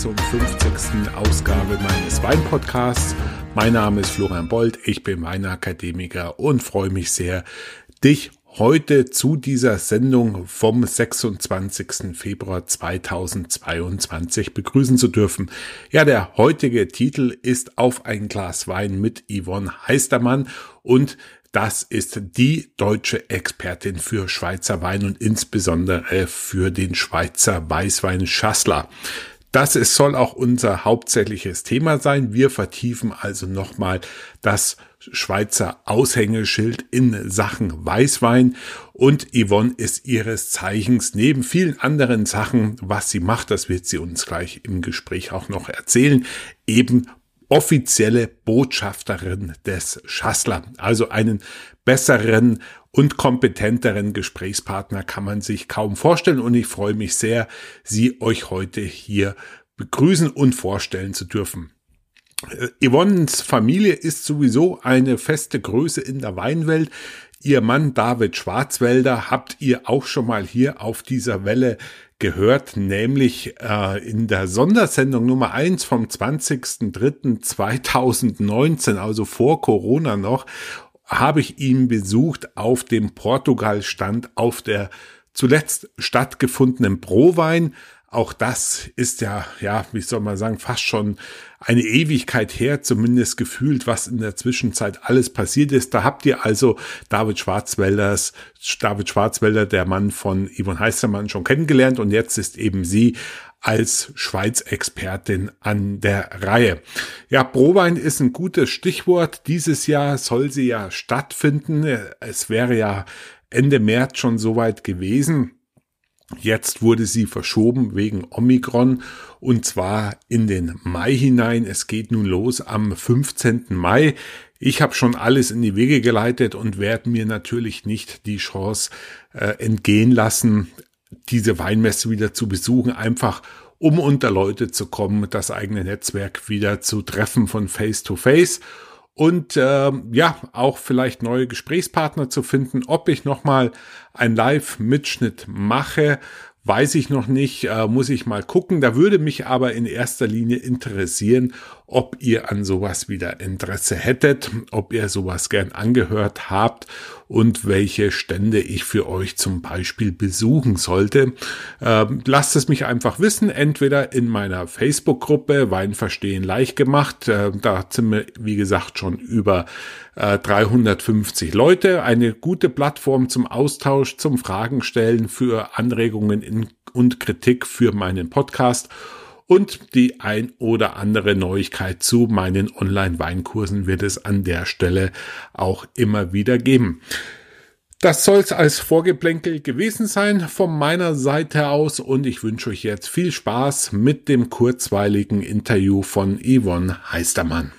56. Ausgabe meines Weinpodcasts. Mein Name ist Florian Bold, ich bin Weinakademiker und freue mich sehr, dich heute zu dieser Sendung vom 26. Februar 2022 begrüßen zu dürfen. Ja, der heutige Titel ist Auf ein Glas Wein mit Yvonne Heistermann und das ist die deutsche Expertin für Schweizer Wein und insbesondere für den Schweizer Weißwein Schassler. Das ist, soll auch unser hauptsächliches Thema sein. Wir vertiefen also nochmal das Schweizer Aushängeschild in Sachen Weißwein und Yvonne ist ihres Zeichens neben vielen anderen Sachen, was sie macht, das wird sie uns gleich im Gespräch auch noch erzählen, eben offizielle Botschafterin des Schassler. Also einen besseren und kompetenteren Gesprächspartner kann man sich kaum vorstellen und ich freue mich sehr, Sie euch heute hier begrüßen und vorstellen zu dürfen. Äh, Yvonnes Familie ist sowieso eine feste Größe in der Weinwelt. Ihr Mann David Schwarzwälder habt ihr auch schon mal hier auf dieser Welle gehört, nämlich äh, in der Sondersendung Nummer eins vom 20.03.2019, also vor Corona noch, habe ich ihn besucht auf dem Portugal-Stand auf der zuletzt stattgefundenen Prowein. Auch das ist ja, ja, wie soll man sagen, fast schon eine Ewigkeit her, zumindest gefühlt, was in der Zwischenzeit alles passiert ist. Da habt ihr also David Schwarzwälders, David Schwarzwälder, der Mann von Yvonne Heistermann, schon kennengelernt und jetzt ist eben sie als Schweiz-Expertin an der Reihe. Ja, Prowein ist ein gutes Stichwort. Dieses Jahr soll sie ja stattfinden. Es wäre ja Ende März schon soweit gewesen. Jetzt wurde sie verschoben wegen Omikron und zwar in den Mai hinein. Es geht nun los am 15. Mai. Ich habe schon alles in die Wege geleitet und werde mir natürlich nicht die Chance äh, entgehen lassen, diese Weinmesse wieder zu besuchen, einfach um unter Leute zu kommen, das eigene Netzwerk wieder zu treffen von Face to Face und äh, ja, auch vielleicht neue Gesprächspartner zu finden. Ob ich nochmal ein Live-Mitschnitt mache, weiß ich noch nicht, äh, muss ich mal gucken. Da würde mich aber in erster Linie interessieren, ob ihr an sowas wieder Interesse hättet, ob ihr sowas gern angehört habt und welche Stände ich für euch zum Beispiel besuchen sollte. Ähm, lasst es mich einfach wissen, entweder in meiner Facebook-Gruppe Wein verstehen leicht gemacht. Äh, da sind wir, wie gesagt, schon über äh, 350 Leute. Eine gute Plattform zum Austausch, zum Fragen stellen, für Anregungen in, und Kritik für meinen Podcast und die ein oder andere Neuigkeit zu meinen Online-Weinkursen wird es an der Stelle auch immer wieder geben. Das soll es als Vorgeplänkel gewesen sein von meiner Seite aus und ich wünsche euch jetzt viel Spaß mit dem kurzweiligen Interview von Yvonne Heistermann.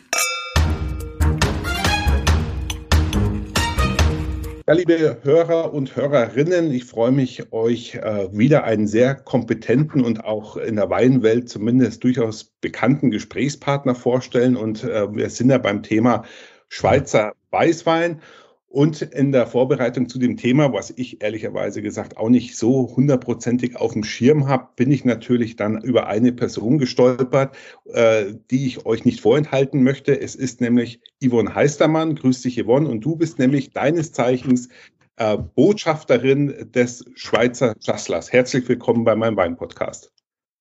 Ja, liebe Hörer und Hörerinnen, ich freue mich, euch äh, wieder einen sehr kompetenten und auch in der Weinwelt zumindest durchaus bekannten Gesprächspartner vorstellen. Und äh, wir sind ja beim Thema Schweizer Weißwein. Und in der Vorbereitung zu dem Thema, was ich ehrlicherweise gesagt auch nicht so hundertprozentig auf dem Schirm habe, bin ich natürlich dann über eine Person gestolpert, äh, die ich euch nicht vorenthalten möchte. Es ist nämlich Yvonne Heistermann. Grüß dich, Yvonne. Und du bist nämlich deines Zeichens äh, Botschafterin des Schweizer Jasslers. Herzlich willkommen bei meinem Wein-Podcast.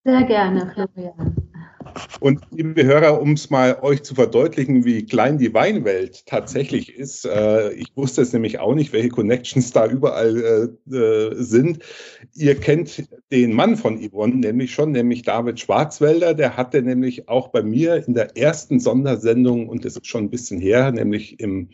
Sehr gerne, Florian. Und liebe Hörer, um es mal euch zu verdeutlichen, wie klein die Weinwelt tatsächlich ist, äh, ich wusste es nämlich auch nicht, welche Connections da überall äh, äh, sind. Ihr kennt den Mann von Yvonne nämlich schon, nämlich David Schwarzwälder. Der hatte nämlich auch bei mir in der ersten Sondersendung, und das ist schon ein bisschen her, nämlich im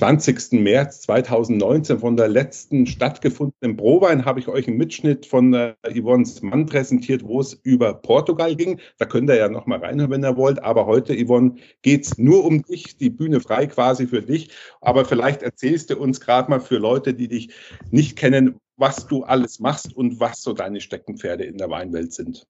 20. März 2019 von der letzten stattgefundenen Prowein habe ich euch einen Mitschnitt von äh, Yvonnes Mann präsentiert, wo es über Portugal ging. Da könnt ihr ja noch mal reinhören, wenn ihr wollt. Aber heute, Yvonne, geht's nur um dich, die Bühne frei quasi für dich. Aber vielleicht erzählst du uns gerade mal für Leute, die dich nicht kennen, was du alles machst und was so deine Steckenpferde in der Weinwelt sind.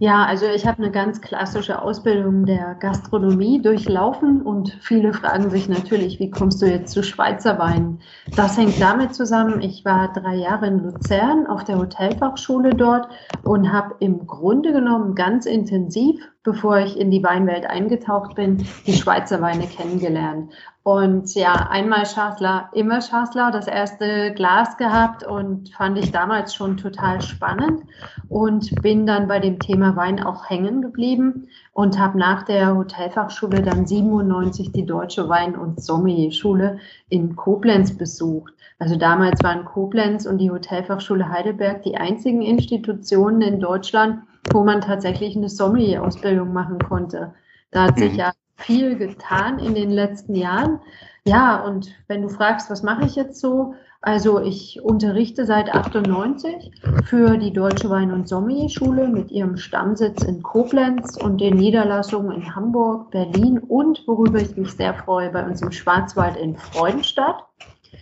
Ja, also ich habe eine ganz klassische Ausbildung der Gastronomie durchlaufen und viele fragen sich natürlich, wie kommst du jetzt zu Schweizer Weinen? Das hängt damit zusammen, ich war drei Jahre in Luzern auf der Hotelfachschule dort und habe im Grunde genommen ganz intensiv, bevor ich in die Weinwelt eingetaucht bin, die Schweizer Weine kennengelernt. Und ja, einmal Schasler, immer Schasler, das erste Glas gehabt und fand ich damals schon total spannend und bin dann bei dem Thema Wein auch hängen geblieben und habe nach der Hotelfachschule dann 97 die Deutsche Wein- und Sommelier-Schule in Koblenz besucht. Also damals waren Koblenz und die Hotelfachschule Heidelberg die einzigen Institutionen in Deutschland, wo man tatsächlich eine Sommelier-Ausbildung machen konnte. Da hat sich mhm. ja viel getan in den letzten Jahren. Ja, und wenn du fragst, was mache ich jetzt so? Also ich unterrichte seit 98 für die Deutsche Wein- und Sommelier-Schule mit ihrem Stammsitz in Koblenz und den Niederlassungen in Hamburg, Berlin und, worüber ich mich sehr freue, bei uns im Schwarzwald in Freudenstadt.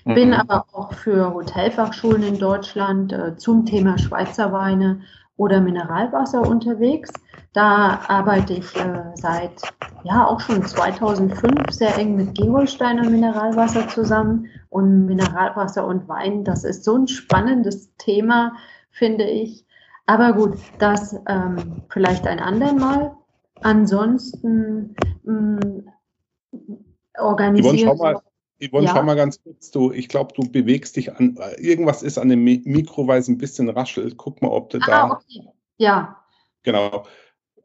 Bin mhm. aber auch für Hotelfachschulen in Deutschland äh, zum Thema Schweizer Weine oder Mineralwasser unterwegs. Da arbeite ich äh, seit ja auch schon 2005 sehr eng mit Gerolsteiner Mineralwasser zusammen und Mineralwasser und Wein. Das ist so ein spannendes Thema, finde ich. Aber gut, das ähm, vielleicht ein andermal. Ansonsten mh, organisiere Yvonne, ja. schau mal ganz kurz, du, ich glaube, du bewegst dich an, irgendwas ist an dem Mikro, weil es ein bisschen raschelt. Guck mal, ob du ah, da. Okay. Ja. Genau.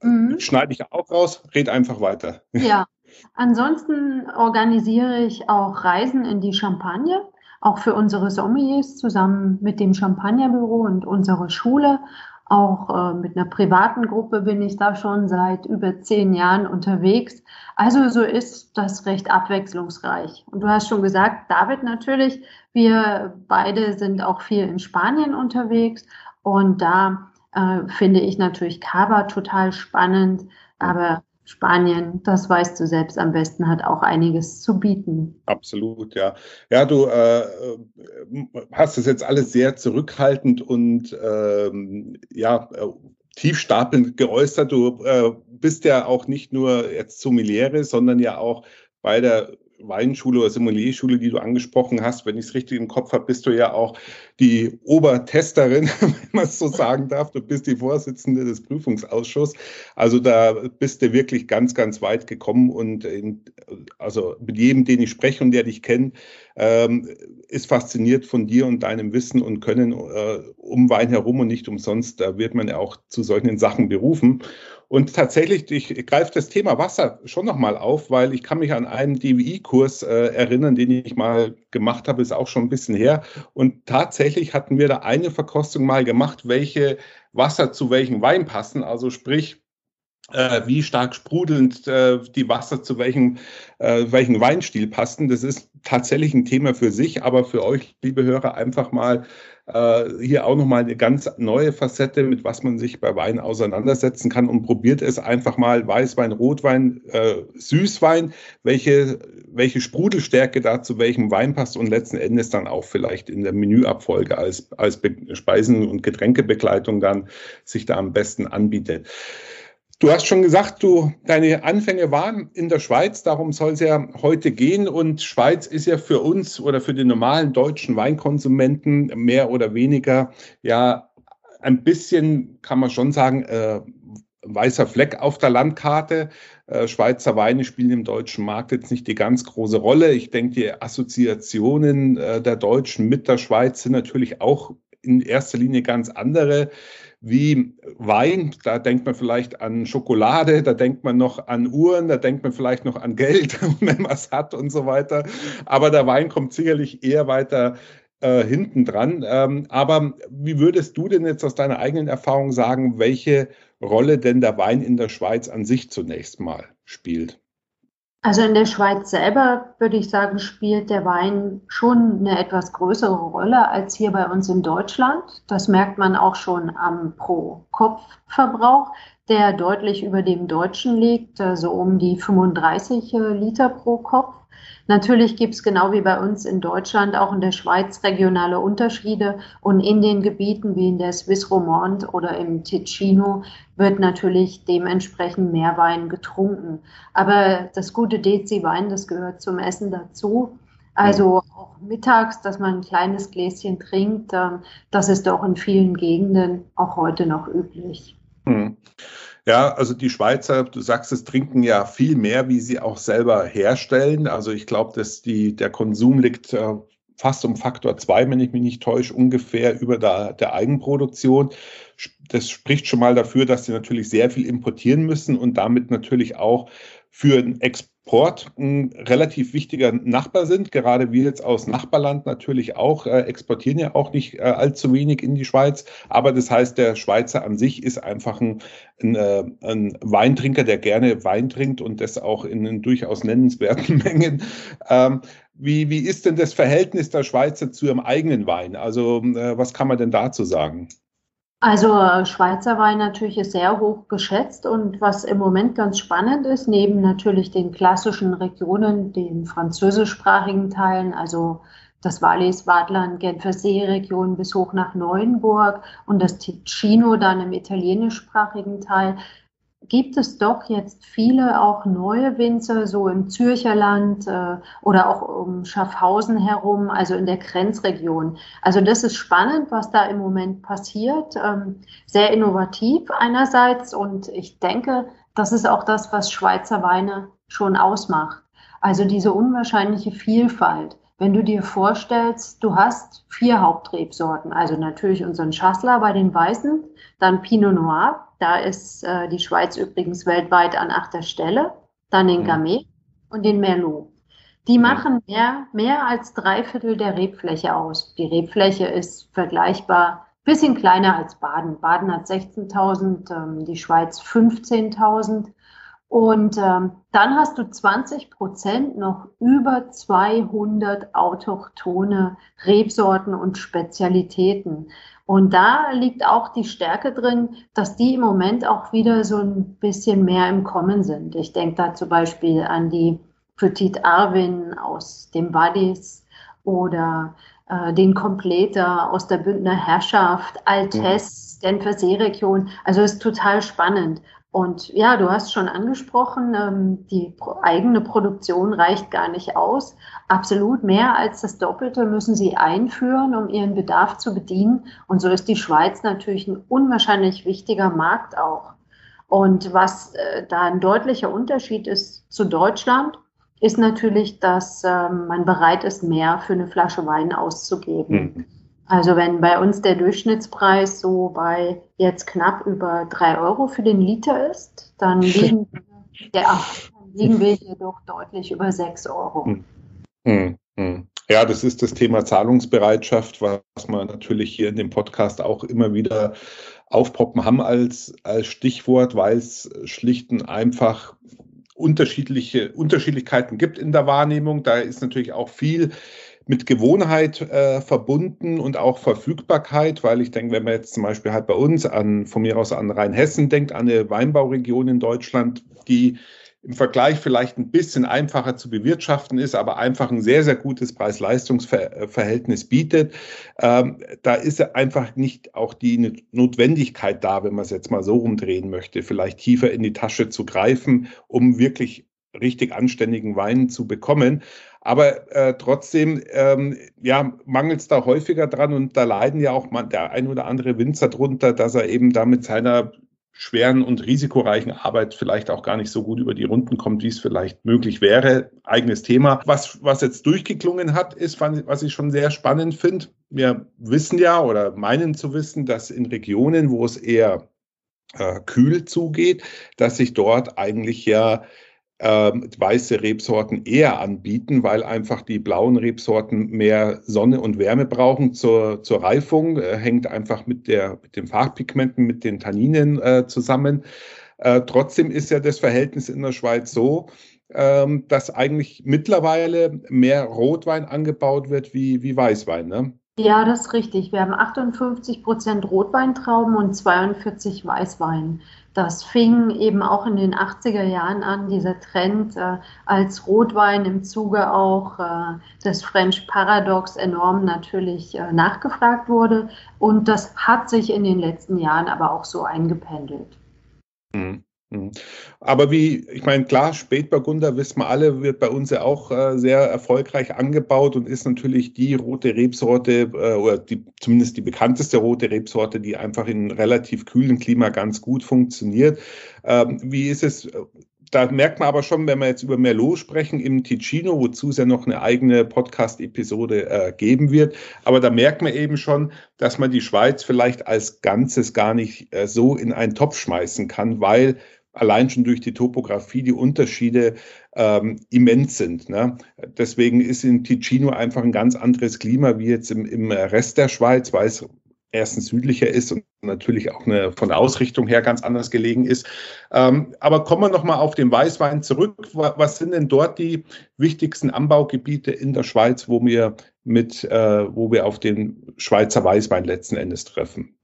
Mhm. Schneide ich auch raus, red einfach weiter. Ja. Ansonsten organisiere ich auch Reisen in die Champagne, auch für unsere Sommeliers zusammen mit dem Champagnerbüro und unserer Schule. Auch äh, mit einer privaten Gruppe bin ich da schon seit über zehn Jahren unterwegs. Also so ist das recht abwechslungsreich. Und du hast schon gesagt, David natürlich, wir beide sind auch viel in Spanien unterwegs und da äh, finde ich natürlich Cava total spannend, aber Spanien, das weißt du selbst am besten, hat auch einiges zu bieten. Absolut, ja. Ja, du äh, hast es jetzt alles sehr zurückhaltend und ähm, ja, äh, tiefstapelnd geäußert. Du äh, bist ja auch nicht nur jetzt Sommeliere, sondern ja auch bei der Weinschule oder Simulierschule, die du angesprochen hast, wenn ich es richtig im Kopf habe, bist du ja auch die Obertesterin, wenn man es so sagen darf. Du bist die Vorsitzende des Prüfungsausschusses. Also da bist du wirklich ganz, ganz weit gekommen und in, also mit jedem, den ich spreche und der dich kennt, ähm, ist fasziniert von dir und deinem Wissen und Können äh, um Wein herum und nicht umsonst. Da wird man ja auch zu solchen Sachen berufen. Und tatsächlich, ich greife das Thema Wasser schon nochmal auf, weil ich kann mich an einen DWI-Kurs äh, erinnern, den ich mal gemacht habe, ist auch schon ein bisschen her. Und tatsächlich hatten wir da eine Verkostung mal gemacht, welche Wasser zu welchem Wein passen. Also sprich, wie stark sprudelnd äh, die Wasser zu welchem, äh, welchen Weinstil passen. Das ist tatsächlich ein Thema für sich, aber für euch, liebe Hörer, einfach mal äh, hier auch nochmal eine ganz neue Facette, mit was man sich bei Wein auseinandersetzen kann und probiert es einfach mal Weißwein, Rotwein, äh, Süßwein, welche, welche Sprudelstärke da zu welchem Wein passt und letzten Endes dann auch vielleicht in der Menüabfolge als, als Speisen- und Getränkebegleitung dann sich da am besten anbietet. Du hast schon gesagt, du, deine Anfänge waren in der Schweiz, darum soll es ja heute gehen. Und Schweiz ist ja für uns oder für den normalen deutschen Weinkonsumenten mehr oder weniger ja ein bisschen, kann man schon sagen, äh, weißer Fleck auf der Landkarte. Äh, Schweizer Weine spielen im deutschen Markt jetzt nicht die ganz große Rolle. Ich denke, die Assoziationen äh, der Deutschen mit der Schweiz sind natürlich auch in erster Linie ganz andere wie Wein. Da denkt man vielleicht an Schokolade, da denkt man noch an Uhren, da denkt man vielleicht noch an Geld, wenn man es hat und so weiter. Aber der Wein kommt sicherlich eher weiter äh, hinten dran. Ähm, aber wie würdest du denn jetzt aus deiner eigenen Erfahrung sagen, welche Rolle denn der Wein in der Schweiz an sich zunächst mal spielt? Also in der Schweiz selber würde ich sagen, spielt der Wein schon eine etwas größere Rolle als hier bei uns in Deutschland. Das merkt man auch schon am Pro-Kopf-Verbrauch, der deutlich über dem deutschen liegt, so also um die 35 Liter pro Kopf. Natürlich gibt es genau wie bei uns in Deutschland auch in der Schweiz regionale Unterschiede und in den Gebieten wie in der Swiss Romande oder im Ticino wird natürlich dementsprechend mehr Wein getrunken. Aber das gute Dezi-Wein, das gehört zum Essen dazu. Also auch mittags, dass man ein kleines Gläschen trinkt, ähm, das ist auch in vielen Gegenden auch heute noch üblich. Hm. Ja, also die Schweizer, du sagst es, trinken ja viel mehr, wie sie auch selber herstellen. Also ich glaube, dass die, der Konsum liegt äh, fast um Faktor zwei, wenn ich mich nicht täusche, ungefähr über der, der Eigenproduktion. Das spricht schon mal dafür, dass sie natürlich sehr viel importieren müssen und damit natürlich auch für den Export Port ein relativ wichtiger Nachbar sind. Gerade wir jetzt aus Nachbarland natürlich auch, äh, exportieren ja auch nicht äh, allzu wenig in die Schweiz. Aber das heißt, der Schweizer an sich ist einfach ein, ein, äh, ein Weintrinker, der gerne Wein trinkt und das auch in, durchaus nennenswerten Mengen. Ähm, wie, wie ist denn das Verhältnis der Schweizer zu ihrem eigenen Wein? Also äh, was kann man denn dazu sagen? Also Schweizer Wein natürlich ist sehr hoch geschätzt und was im Moment ganz spannend ist, neben natürlich den klassischen Regionen, den französischsprachigen Teilen, also das Wallis, Wadland, Genfer See-Region bis hoch nach Neuenburg und das Ticino dann im italienischsprachigen Teil, gibt es doch jetzt viele auch neue Winzer, so im Zürcherland äh, oder auch um Schaffhausen herum, also in der Grenzregion. Also das ist spannend, was da im Moment passiert. Ähm, sehr innovativ einerseits und ich denke, das ist auch das, was Schweizer Weine schon ausmacht. Also diese unwahrscheinliche Vielfalt. Wenn du dir vorstellst, du hast vier Hauptrebsorten, also natürlich unseren Schassler bei den Weißen, dann Pinot Noir, da ist äh, die Schweiz übrigens weltweit an achter Stelle, dann den mhm. Gamay und den Merlot. Die machen mehr, mehr als drei Viertel der Rebfläche aus. Die Rebfläche ist vergleichbar, bisschen kleiner als Baden. Baden hat 16.000, ähm, die Schweiz 15.000. Und ähm, dann hast du 20 Prozent noch über 200 autochtone Rebsorten und Spezialitäten. Und da liegt auch die Stärke drin, dass die im Moment auch wieder so ein bisschen mehr im Kommen sind. Ich denke da zum Beispiel an die Petit Arvin aus dem Wadis oder äh, den Kompleter aus der Bündner Herrschaft, Altes, mhm. Genfer Seeregion. Also ist total spannend. Und ja, du hast schon angesprochen, ähm, die eigene Produktion reicht gar nicht aus. Absolut mehr als das Doppelte müssen sie einführen, um ihren Bedarf zu bedienen. Und so ist die Schweiz natürlich ein unwahrscheinlich wichtiger Markt auch. Und was äh, da ein deutlicher Unterschied ist zu Deutschland, ist natürlich, dass ähm, man bereit ist, mehr für eine Flasche Wein auszugeben. Mhm. Also wenn bei uns der Durchschnittspreis so bei jetzt knapp über drei Euro für den Liter ist, dann liegen, ja, dann liegen wir hier doch deutlich über sechs Euro. Hm. Hm, hm. Ja, das ist das Thema Zahlungsbereitschaft, was wir natürlich hier in dem Podcast auch immer wieder aufpoppen haben als, als Stichwort, weil es schlicht und einfach unterschiedliche Unterschiedlichkeiten gibt in der Wahrnehmung. Da ist natürlich auch viel mit Gewohnheit äh, verbunden und auch Verfügbarkeit, weil ich denke, wenn man jetzt zum Beispiel halt bei uns an, von mir aus an Rheinhessen denkt, an eine Weinbauregion in Deutschland, die im Vergleich vielleicht ein bisschen einfacher zu bewirtschaften ist, aber einfach ein sehr, sehr gutes Preis-Leistungs-Verhältnis bietet. Ähm, da ist einfach nicht auch die Notwendigkeit da, wenn man es jetzt mal so rumdrehen möchte, vielleicht tiefer in die Tasche zu greifen, um wirklich richtig anständigen Wein zu bekommen. Aber äh, trotzdem ähm, ja, mangelt es da häufiger dran und da leiden ja auch mal der ein oder andere Winzer drunter, dass er eben da mit seiner schweren und risikoreichen Arbeit vielleicht auch gar nicht so gut über die Runden kommt, wie es vielleicht möglich wäre. Eigenes Thema. Was, was jetzt durchgeklungen hat, ist, was ich schon sehr spannend finde. Wir wissen ja oder meinen zu wissen, dass in Regionen, wo es eher äh, kühl zugeht, dass sich dort eigentlich ja ähm, weiße Rebsorten eher anbieten, weil einfach die blauen Rebsorten mehr Sonne und Wärme brauchen zur, zur Reifung. Äh, hängt einfach mit, der, mit den Farbpigmenten, mit den Tanninen äh, zusammen. Äh, trotzdem ist ja das Verhältnis in der Schweiz so, ähm, dass eigentlich mittlerweile mehr Rotwein angebaut wird wie, wie Weißwein. Ne? Ja, das ist richtig. Wir haben 58 Prozent Rotweintrauben und 42 Weißwein. Das fing eben auch in den 80er Jahren an, dieser Trend, äh, als Rotwein im Zuge auch äh, des French Paradox enorm natürlich äh, nachgefragt wurde. Und das hat sich in den letzten Jahren aber auch so eingependelt. Mhm. Mhm. Aber wie, ich meine, klar, Spätburgunder, wissen wir alle, wird bei uns ja auch äh, sehr erfolgreich angebaut und ist natürlich die rote Rebsorte äh, oder die, zumindest die bekannteste rote Rebsorte, die einfach in relativ kühlen Klima ganz gut funktioniert. Ähm, wie ist es? Da merkt man aber schon, wenn wir jetzt über Merlot sprechen im Ticino, wozu es ja noch eine eigene Podcast-Episode äh, geben wird. Aber da merkt man eben schon, dass man die Schweiz vielleicht als Ganzes gar nicht äh, so in einen Topf schmeißen kann, weil allein schon durch die Topografie die Unterschiede ähm, immens sind. Ne? Deswegen ist in Ticino einfach ein ganz anderes Klima wie jetzt im, im Rest der Schweiz, weil es erstens südlicher ist und natürlich auch eine, von der Ausrichtung her ganz anders gelegen ist. Ähm, aber kommen wir nochmal auf den Weißwein zurück. Was sind denn dort die wichtigsten Anbaugebiete in der Schweiz, wo wir mit, äh, wo wir auf den Schweizer Weißwein letzten Endes treffen?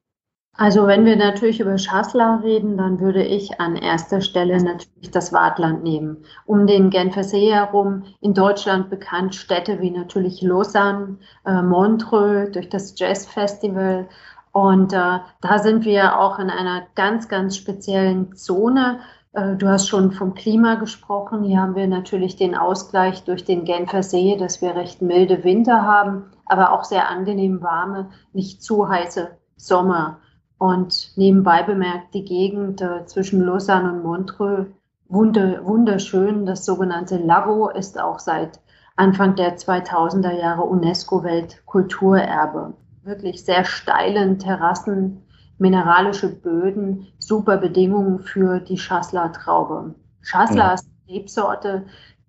Also wenn wir natürlich über Schassler reden, dann würde ich an erster Stelle natürlich das Wartland nehmen. Um den Genfersee herum, in Deutschland bekannt Städte wie natürlich Lausanne, äh, Montreux durch das Jazz Festival. Und äh, da sind wir auch in einer ganz, ganz speziellen Zone. Äh, du hast schon vom Klima gesprochen. Hier haben wir natürlich den Ausgleich durch den Genfer See, dass wir recht milde Winter haben, aber auch sehr angenehm warme, nicht zu heiße Sommer. Und nebenbei bemerkt, die Gegend äh, zwischen Lausanne und Montreux, wunder, wunderschön. Das sogenannte Lago ist auch seit Anfang der 2000er Jahre UNESCO-Weltkulturerbe. Wirklich sehr steilen Terrassen, mineralische Böden, super Bedingungen für die Chasselas-Traube. Chasselas ja. ist eine Rebsorte,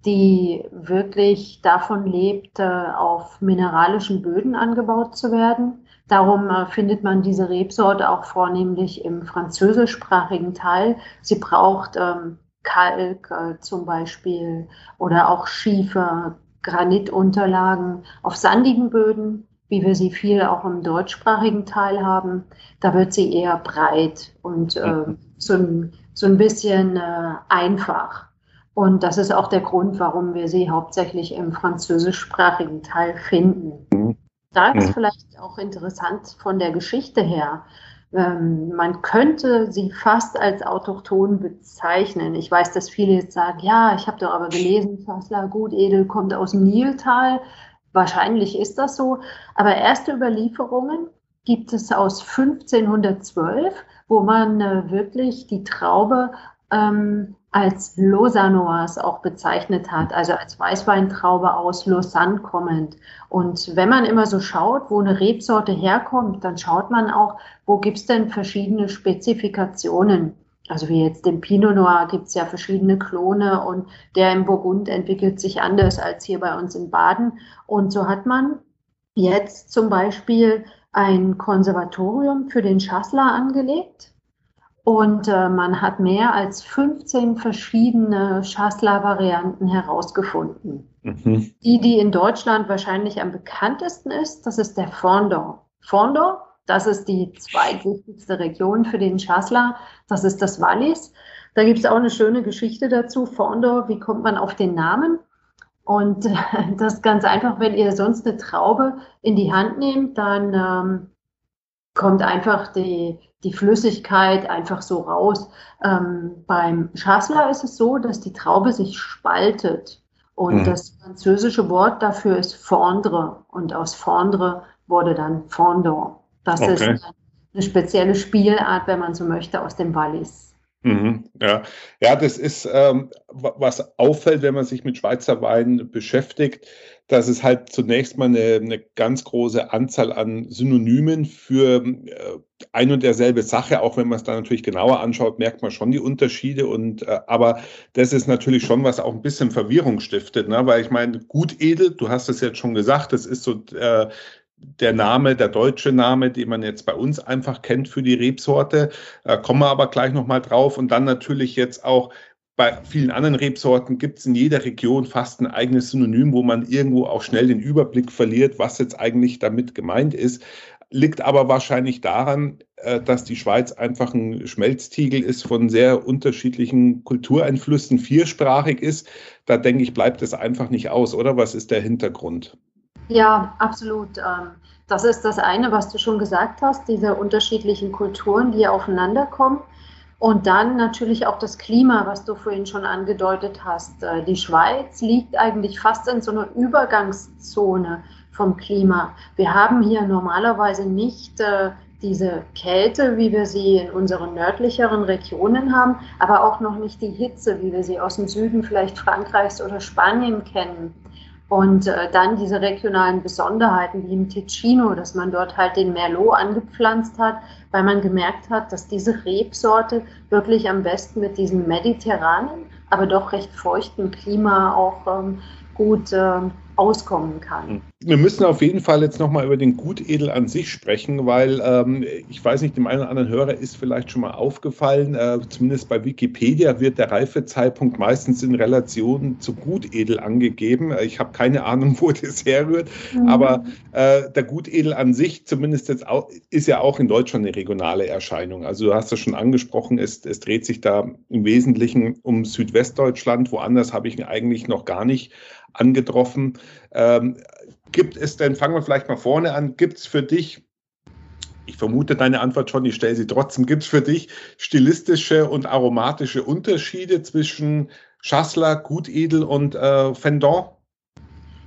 die wirklich davon lebt, äh, auf mineralischen Böden angebaut zu werden. Darum äh, findet man diese Rebsorte auch vornehmlich im französischsprachigen Teil. Sie braucht ähm, Kalk äh, zum Beispiel oder auch Schiefer, Granitunterlagen auf sandigen Böden, wie wir sie viel auch im deutschsprachigen Teil haben. Da wird sie eher breit und äh, so, ein, so ein bisschen äh, einfach. Und das ist auch der Grund, warum wir sie hauptsächlich im französischsprachigen Teil finden. Da ist mhm. vielleicht auch interessant von der Geschichte her. Ähm, man könnte sie fast als autochton bezeichnen. Ich weiß, dass viele jetzt sagen, ja, ich habe doch aber gelesen, Fassler Gutedel kommt aus dem Niltal. Wahrscheinlich ist das so. Aber erste Überlieferungen gibt es aus 1512, wo man äh, wirklich die Traube ähm, als Lausannois auch bezeichnet hat, also als Weißweintraube aus Lausanne kommend. Und wenn man immer so schaut, wo eine Rebsorte herkommt, dann schaut man auch, wo gibt's denn verschiedene Spezifikationen. Also wie jetzt den Pinot Noir gibt's ja verschiedene Klone und der im Burgund entwickelt sich anders als hier bei uns in Baden. Und so hat man jetzt zum Beispiel ein Konservatorium für den Schassler angelegt und äh, man hat mehr als 15 verschiedene Schassler-Varianten herausgefunden. Mhm. Die, die in Deutschland wahrscheinlich am bekanntesten ist, das ist der Fondor. Fondor, das ist die zweitwichtigste Region für den Schassler, das ist das Wallis. Da gibt es auch eine schöne Geschichte dazu. Fondor, wie kommt man auf den Namen? Und äh, das ist ganz einfach, wenn ihr sonst eine Traube in die Hand nehmt, dann ähm, kommt einfach die, die Flüssigkeit einfach so raus. Ähm, beim Schassler ist es so, dass die Traube sich spaltet. Und mhm. das französische Wort dafür ist Fondre. Und aus Fondre wurde dann Fondant. Das okay. ist eine spezielle Spielart, wenn man so möchte, aus dem Wallis. Mhm, ja. ja, das ist, ähm, was auffällt, wenn man sich mit Schweizer Wein beschäftigt, dass es halt zunächst mal eine, eine ganz große Anzahl an Synonymen für äh, ein und derselbe Sache, auch wenn man es dann natürlich genauer anschaut, merkt man schon die Unterschiede. Und äh, aber das ist natürlich schon, was auch ein bisschen Verwirrung stiftet, ne? weil ich meine, gut edel, du hast es jetzt schon gesagt, das ist so äh, der Name, der deutsche Name, den man jetzt bei uns einfach kennt für die Rebsorte. Äh, kommen wir aber gleich nochmal drauf. Und dann natürlich jetzt auch bei vielen anderen Rebsorten gibt es in jeder Region fast ein eigenes Synonym, wo man irgendwo auch schnell den Überblick verliert, was jetzt eigentlich damit gemeint ist. Liegt aber wahrscheinlich daran, äh, dass die Schweiz einfach ein Schmelztiegel ist von sehr unterschiedlichen Kultureinflüssen, viersprachig ist. Da denke ich, bleibt es einfach nicht aus, oder? Was ist der Hintergrund? Ja, absolut. Ähm, das ist das eine, was du schon gesagt hast, diese unterschiedlichen Kulturen, die aufeinander kommen. Und dann natürlich auch das Klima, was du vorhin schon angedeutet hast. Äh, die Schweiz liegt eigentlich fast in so einer Übergangszone vom Klima. Wir haben hier normalerweise nicht äh, diese Kälte, wie wir sie in unseren nördlicheren Regionen haben, aber auch noch nicht die Hitze, wie wir sie aus dem Süden vielleicht Frankreichs oder Spanien kennen. Und äh, dann diese regionalen Besonderheiten wie im Ticino, dass man dort halt den Merlot angepflanzt hat, weil man gemerkt hat, dass diese Rebsorte wirklich am besten mit diesem mediterranen, aber doch recht feuchten Klima auch ähm, gut äh, auskommen kann. Hm. Wir müssen auf jeden Fall jetzt nochmal über den Gutedel an sich sprechen, weil ähm, ich weiß nicht, dem einen oder anderen Hörer ist vielleicht schon mal aufgefallen, äh, zumindest bei Wikipedia wird der Reifezeitpunkt meistens in Relation zu Gutedel angegeben. Ich habe keine Ahnung, wo das herrührt, mhm. aber äh, der Gutedel an sich, zumindest jetzt auch, ist ja auch in Deutschland eine regionale Erscheinung. Also du hast das schon angesprochen, es, es dreht sich da im Wesentlichen um Südwestdeutschland, woanders habe ich ihn eigentlich noch gar nicht angetroffen. Ähm, gibt es denn, fangen wir vielleicht mal vorne an, gibt es für dich, ich vermute deine Antwort schon, ich stelle sie trotzdem, gibt es für dich stilistische und aromatische Unterschiede zwischen Schassler, Gutedel und äh, Fendant?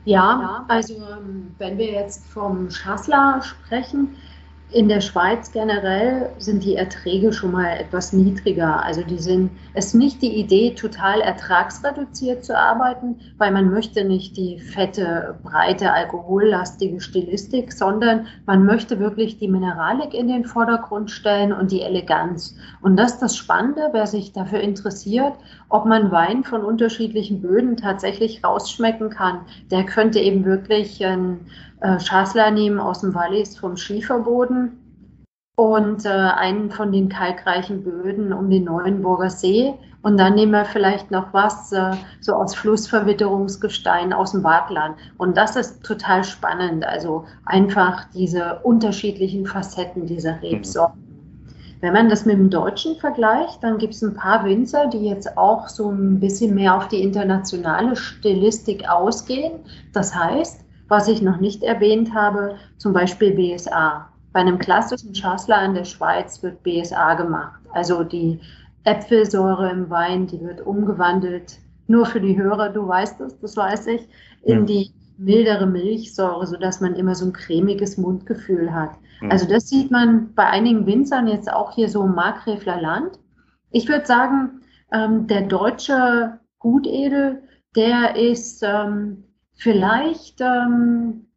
Ja, also ähm, wenn wir jetzt vom Schassler sprechen, in der Schweiz generell sind die Erträge schon mal etwas niedriger. Also die sind, es ist nicht die Idee, total ertragsreduziert zu arbeiten, weil man möchte nicht die fette, breite, alkohollastige Stilistik, sondern man möchte wirklich die Mineralik in den Vordergrund stellen und die Eleganz. Und das ist das Spannende, wer sich dafür interessiert, ob man Wein von unterschiedlichen Böden tatsächlich rausschmecken kann. Der könnte eben wirklich ein äh, nehmen aus dem Wallis vom Schieferboden und äh, einen von den kalkreichen Böden um den Neuenburger See. Und dann nehmen wir vielleicht noch was äh, so aus Flussverwitterungsgestein aus dem Waadtland. Und das ist total spannend. Also einfach diese unterschiedlichen Facetten dieser Rebsorten. Wenn man das mit dem Deutschen vergleicht, dann gibt es ein paar Winzer, die jetzt auch so ein bisschen mehr auf die internationale Stilistik ausgehen. Das heißt, was ich noch nicht erwähnt habe, zum Beispiel BSA. Bei einem klassischen Schassler in der Schweiz wird BSA gemacht. Also die Äpfelsäure im Wein, die wird umgewandelt, nur für die Hörer, du weißt es, das weiß ich, in ja. die mildere Milchsäure, sodass man immer so ein cremiges Mundgefühl hat. Mhm. Also das sieht man bei einigen Winzern jetzt auch hier so im Markgräfler Land. Ich würde sagen, ähm, der deutsche Gutedel, der ist ähm, vielleicht ähm,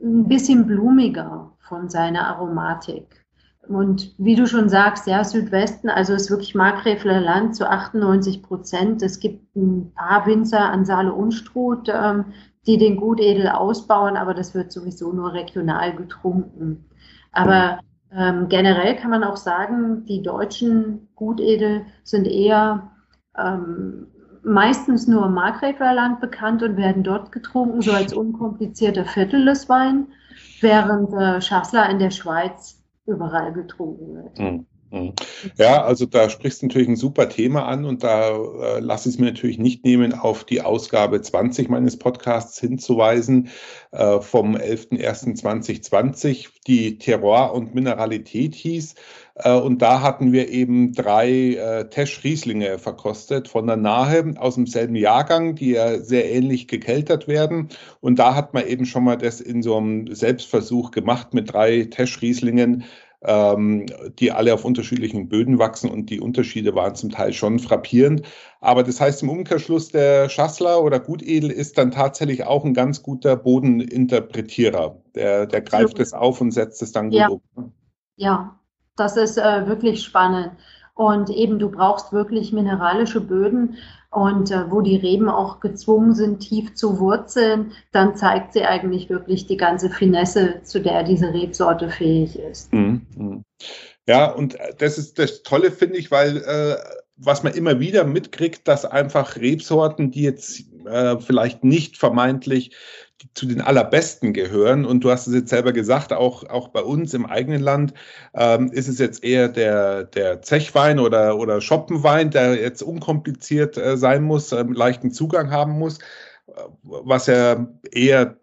ein bisschen blumiger von seiner Aromatik. Und wie du schon sagst, ja, Südwesten, also ist wirklich Markgräfler Land zu 98 Prozent. Es gibt ein paar Winzer an Saale Unstrut, ähm, die den Gutedel ausbauen, aber das wird sowieso nur regional getrunken. Aber ähm, generell kann man auch sagen, die deutschen Gutedel sind eher ähm, meistens nur im Markgräflerland bekannt und werden dort getrunken, so als unkomplizierter Viertelleswein, während äh, Schassler in der Schweiz überall getrunken wird. Mhm. Mhm. Ja, also da sprichst du natürlich ein super Thema an und da äh, lasse ich es mir natürlich nicht nehmen, auf die Ausgabe 20 meines Podcasts hinzuweisen äh, vom 11.01.2020, die Terroir und Mineralität hieß. Äh, und da hatten wir eben drei äh, Tesch Rieslinge verkostet von der Nahe aus demselben Jahrgang, die ja sehr ähnlich gekeltert werden. Und da hat man eben schon mal das in so einem Selbstversuch gemacht mit drei Tesch Rieslingen, ähm, die alle auf unterschiedlichen Böden wachsen und die Unterschiede waren zum Teil schon frappierend. Aber das heißt im Umkehrschluss, der Schassler oder Gutedel ist dann tatsächlich auch ein ganz guter Bodeninterpretierer. Der, der greift es auf und setzt es dann gut ja. um. Ja, das ist äh, wirklich spannend. Und eben, du brauchst wirklich mineralische Böden. Und äh, wo die Reben auch gezwungen sind, tief zu wurzeln, dann zeigt sie eigentlich wirklich die ganze Finesse, zu der diese Rebsorte fähig ist. Mhm. mhm. Ja, und äh, das ist das Tolle, finde ich, weil äh, was man immer wieder mitkriegt, dass einfach Rebsorten, die jetzt äh, vielleicht nicht vermeintlich zu den allerbesten gehören. Und du hast es jetzt selber gesagt, auch, auch bei uns im eigenen Land ähm, ist es jetzt eher der, der Zechwein oder, oder Schoppenwein, der jetzt unkompliziert äh, sein muss, äh, leichten Zugang haben muss, äh, was ja eher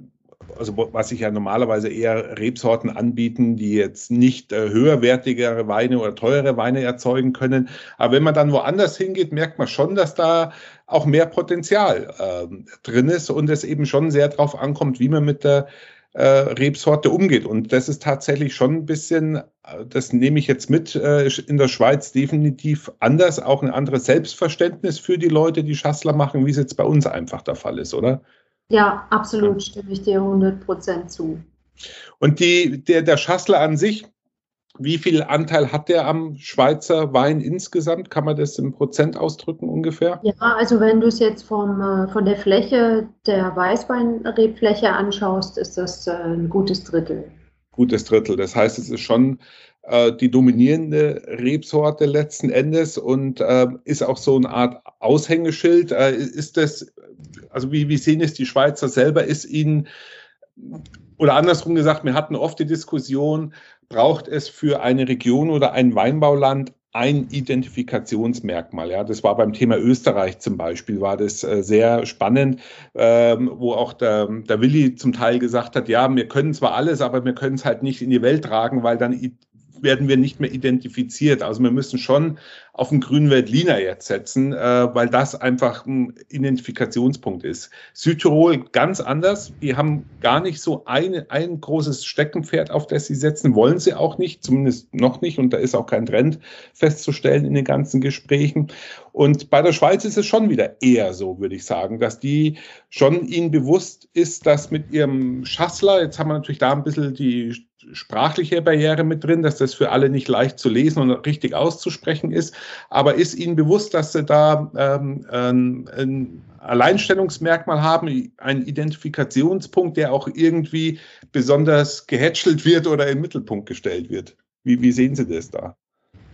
also was sich ja normalerweise eher Rebsorten anbieten, die jetzt nicht äh, höherwertigere Weine oder teure Weine erzeugen können. Aber wenn man dann woanders hingeht, merkt man schon, dass da auch mehr Potenzial äh, drin ist und es eben schon sehr darauf ankommt, wie man mit der äh, Rebsorte umgeht. Und das ist tatsächlich schon ein bisschen, äh, das nehme ich jetzt mit, äh, in der Schweiz definitiv anders, auch ein anderes Selbstverständnis für die Leute, die Schassler machen, wie es jetzt bei uns einfach der Fall ist, oder? Ja, absolut, stimme ich dir 100 Prozent zu. Und die, der, der Schassler an sich, wie viel Anteil hat der am Schweizer Wein insgesamt? Kann man das im Prozent ausdrücken ungefähr? Ja, also wenn du es jetzt vom, äh, von der Fläche der Weißweinrebfläche anschaust, ist das äh, ein gutes Drittel. Gutes Drittel. Das heißt, es ist schon äh, die dominierende Rebsorte letzten Endes und äh, ist auch so eine Art Aushängeschild. Äh, ist das, also wie, wie sehen es die Schweizer selber? Ist ihnen, oder andersrum gesagt, wir hatten oft die Diskussion, braucht es für eine Region oder ein Weinbauland ein Identifikationsmerkmal. Ja, das war beim Thema Österreich zum Beispiel, war das äh, sehr spannend, ähm, wo auch der, der Willi zum Teil gesagt hat, ja, wir können zwar alles, aber wir können es halt nicht in die Welt tragen, weil dann werden wir nicht mehr identifiziert. Also wir müssen schon auf den grünen Veltliner jetzt setzen, äh, weil das einfach ein Identifikationspunkt ist. Südtirol ganz anders. Die haben gar nicht so eine, ein großes Steckenpferd, auf das sie setzen. Wollen sie auch nicht, zumindest noch nicht. Und da ist auch kein Trend festzustellen in den ganzen Gesprächen. Und bei der Schweiz ist es schon wieder eher so, würde ich sagen, dass die schon ihnen bewusst ist, dass mit ihrem Schassler, jetzt haben wir natürlich da ein bisschen die sprachliche Barriere mit drin, dass das für alle nicht leicht zu lesen und richtig auszusprechen ist. Aber ist Ihnen bewusst, dass Sie da ähm, ein, ein Alleinstellungsmerkmal haben, einen Identifikationspunkt, der auch irgendwie besonders gehätschelt wird oder den Mittelpunkt gestellt wird? Wie, wie sehen Sie das da?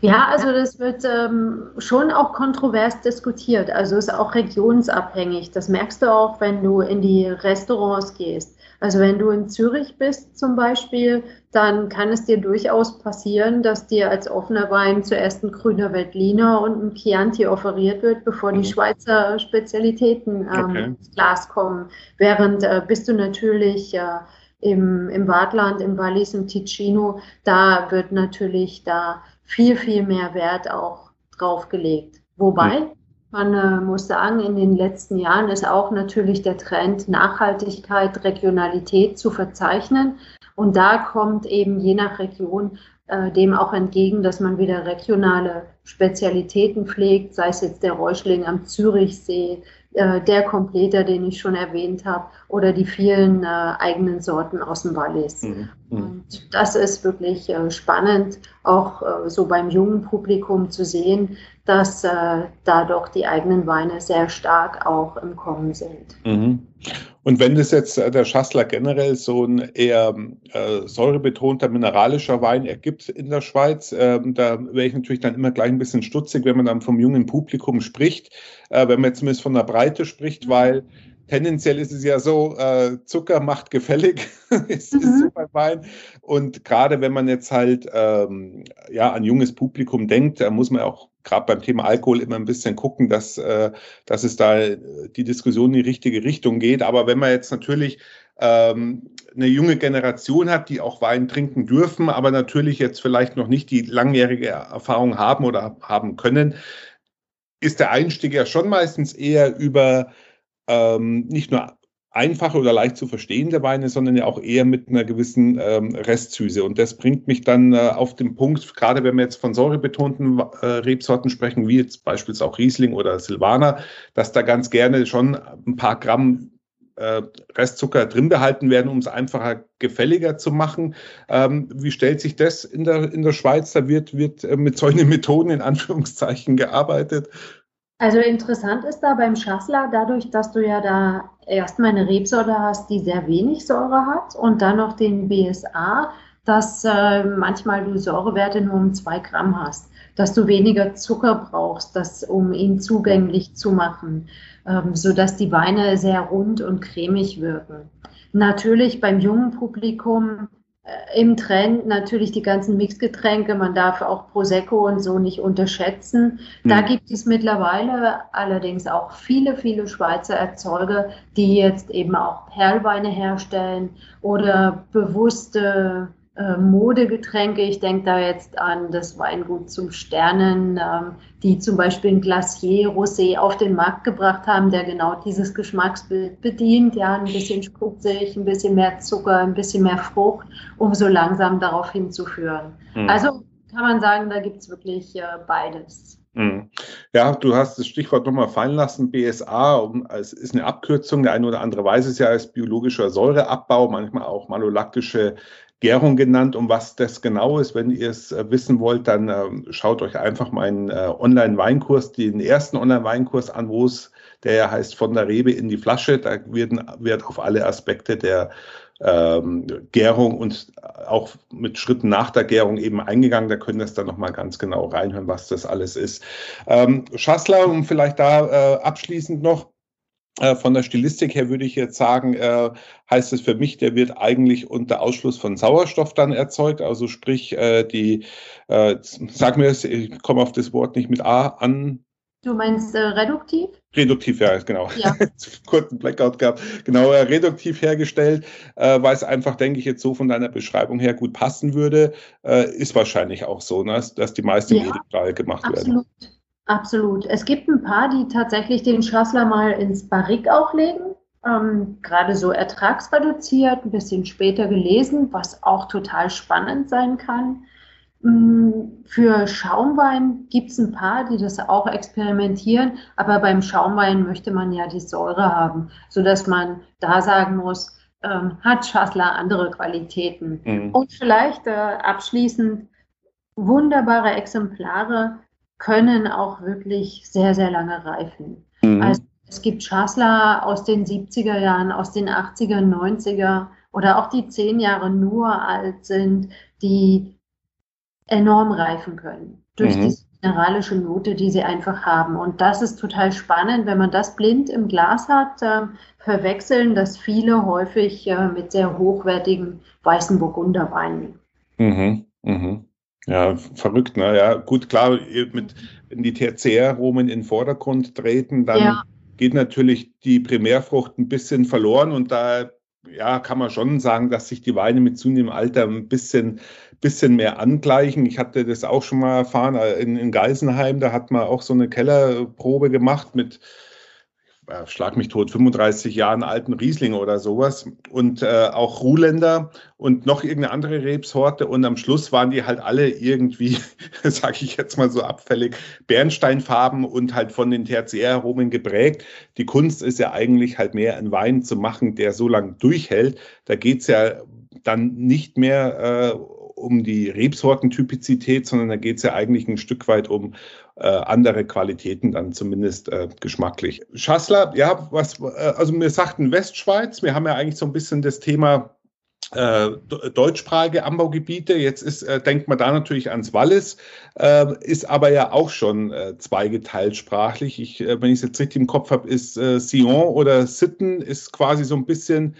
Ja, also das wird ähm, schon auch kontrovers diskutiert. Also ist auch regionsabhängig. Das merkst du auch, wenn du in die Restaurants gehst. Also wenn du in Zürich bist zum Beispiel, dann kann es dir durchaus passieren, dass dir als offener Wein zuerst ein grüner Veltliner und ein Chianti offeriert wird, bevor die mhm. Schweizer Spezialitäten ähm, okay. ins Glas kommen. Während äh, bist du natürlich äh, im, im Wartland, im Wallis, im Ticino, da wird natürlich da viel, viel mehr Wert auch drauf gelegt. Wobei, mhm. Man äh, muss sagen, in den letzten Jahren ist auch natürlich der Trend, Nachhaltigkeit, Regionalität zu verzeichnen. Und da kommt eben je nach Region äh, dem auch entgegen, dass man wieder regionale Spezialitäten pflegt, sei es jetzt der Räuschling am Zürichsee, äh, der Kompleter, den ich schon erwähnt habe, oder die vielen äh, eigenen Sorten aus dem Wallis. Mhm. mhm. Und das ist wirklich äh, spannend, auch äh, so beim jungen Publikum zu sehen, dass äh, da doch die eigenen Weine sehr stark auch im Kommen sind. Mhm. Und wenn das jetzt äh, der Schassler generell so ein eher äh, säurebetonter mineralischer Wein ergibt in der Schweiz, äh, da wäre ich natürlich dann immer gleich ein bisschen stutzig, wenn man dann vom jungen Publikum spricht, äh, wenn man jetzt zumindest von der Breite spricht, weil tendenziell ist es ja so, äh, Zucker macht gefällig, ist, mhm. ist so beim Wein. Und gerade wenn man jetzt halt ähm, ja an junges Publikum denkt, da muss man auch gerade beim Thema Alkohol immer ein bisschen gucken, dass, äh, dass es da die Diskussion in die richtige Richtung geht. Aber wenn man jetzt natürlich ähm, eine junge Generation hat, die auch Wein trinken dürfen, aber natürlich jetzt vielleicht noch nicht die langjährige Erfahrung haben oder haben können, ist der Einstieg ja schon meistens eher über ähm, nicht nur einfache oder leicht zu verstehende Weine, sondern ja auch eher mit einer gewissen ähm, Restsüße. Und das bringt mich dann äh, auf den Punkt, gerade wenn wir jetzt von säurebetonten äh, Rebsorten sprechen, wie jetzt beispielsweise auch Riesling oder Silvaner, dass da ganz gerne schon ein paar Gramm äh, Restzucker drin behalten werden, um es einfacher gefälliger zu machen. Ähm, wie stellt sich das in der, in der Schweiz? Da wird, wird äh, mit solchen Methoden in Anführungszeichen gearbeitet. Also interessant ist da beim Schassler, dadurch, dass du ja da erstmal eine Rebsorte hast, die sehr wenig Säure hat und dann noch den BSA, dass äh, manchmal du Säurewerte nur um zwei Gramm hast, dass du weniger Zucker brauchst, das, um ihn zugänglich zu machen, ähm, sodass die Weine sehr rund und cremig wirken. natürlich beim jungen Publikum im Trend natürlich die ganzen Mixgetränke. Man darf auch Prosecco und so nicht unterschätzen. Da mhm. gibt es mittlerweile allerdings auch viele, viele Schweizer Erzeuger, die jetzt eben auch Perlweine herstellen oder bewusste äh, Modegetränke. Ich denke da jetzt an das Weingut zum Sternen, ähm, die zum Beispiel ein Glacier Rosé auf den Markt gebracht haben, der genau dieses Geschmacksbild bedient. Ja, ein bisschen spritzig, ein bisschen mehr Zucker, ein bisschen mehr Frucht, um so langsam darauf hinzuführen. Mhm. Also kann man sagen, da gibt es wirklich äh, beides. Mhm. Ja, du hast das Stichwort nochmal fallen lassen, BSA, es ist eine Abkürzung, der eine oder andere weiß es ja als biologischer Säureabbau, manchmal auch malolaktische Gärung genannt. Um was das genau ist, wenn ihr es äh, wissen wollt, dann äh, schaut euch einfach meinen äh, Online-Weinkurs, den ersten Online-Weinkurs an, wo es, der heißt von der Rebe in die Flasche. Da werden, wird auf alle Aspekte der ähm, Gärung und auch mit Schritten nach der Gärung eben eingegangen. Da können das dann nochmal ganz genau reinhören, was das alles ist. Ähm, Schassler, um vielleicht da äh, abschließend noch, von der Stilistik her würde ich jetzt sagen, äh, heißt es für mich, der wird eigentlich unter Ausschluss von Sauerstoff dann erzeugt. Also sprich, äh, die, äh, sag mir es, ich komme auf das Wort nicht mit A an. Du meinst äh, reduktiv? Reduktiv, ja, genau. Ja. Kurzen Blackout gehabt. Genau, äh, reduktiv hergestellt, äh, weil es einfach, denke ich, jetzt so von deiner Beschreibung her gut passen würde. Äh, ist wahrscheinlich auch so, ne, dass die meisten ja, gemacht absolut. werden. Absolut. Es gibt ein paar, die tatsächlich den Schassler mal ins Barrik auch legen. Ähm, gerade so ertragsreduziert, ein bisschen später gelesen, was auch total spannend sein kann. Mm, für Schaumwein gibt es ein paar, die das auch experimentieren, aber beim Schaumwein möchte man ja die Säure haben, sodass man da sagen muss, ähm, hat Schassler andere Qualitäten. Mhm. Und vielleicht äh, abschließend wunderbare Exemplare können auch wirklich sehr, sehr lange reifen. Mhm. Also es gibt Schassler aus den 70er Jahren, aus den 80er, 90er oder auch die zehn Jahre nur alt sind, die enorm reifen können durch mhm. diese mineralische Note, die sie einfach haben. Und das ist total spannend, wenn man das blind im Glas hat, äh, verwechseln das viele häufig äh, mit sehr hochwertigen weißen Burgunderweinen. Mhm. Mhm. Ja, verrückt, ne? Ja, gut, klar, mit, wenn die Tertiäraromen in den Vordergrund treten, dann ja. geht natürlich die Primärfrucht ein bisschen verloren und da ja, kann man schon sagen, dass sich die Weine mit zunehmendem Alter ein bisschen, bisschen mehr angleichen. Ich hatte das auch schon mal erfahren äh, in, in Geisenheim, da hat man auch so eine Kellerprobe gemacht mit äh, schlag mich tot, 35 Jahren alten Riesling oder sowas und äh, auch Ruhländer und noch irgendeine andere Rebsorte und am Schluss waren die halt alle irgendwie, sage ich jetzt mal so abfällig, Bernsteinfarben und halt von den Tertiäraromen geprägt. Die Kunst ist ja eigentlich halt mehr einen Wein zu machen, der so lange durchhält. Da geht's ja dann nicht mehr äh, um die Rebsortentypizität, sondern da geht es ja eigentlich ein Stück weit um äh, andere Qualitäten dann zumindest äh, geschmacklich. Schassler, ja, was, äh, also wir sagten Westschweiz, wir haben ja eigentlich so ein bisschen das Thema äh, deutschsprachige Anbaugebiete. Jetzt ist, äh, denkt man da natürlich ans Wallis, äh, ist aber ja auch schon äh, zweigeteilt sprachlich. Ich, äh, wenn ich es jetzt richtig im Kopf habe, ist äh, Sion oder Sitten ist quasi so ein bisschen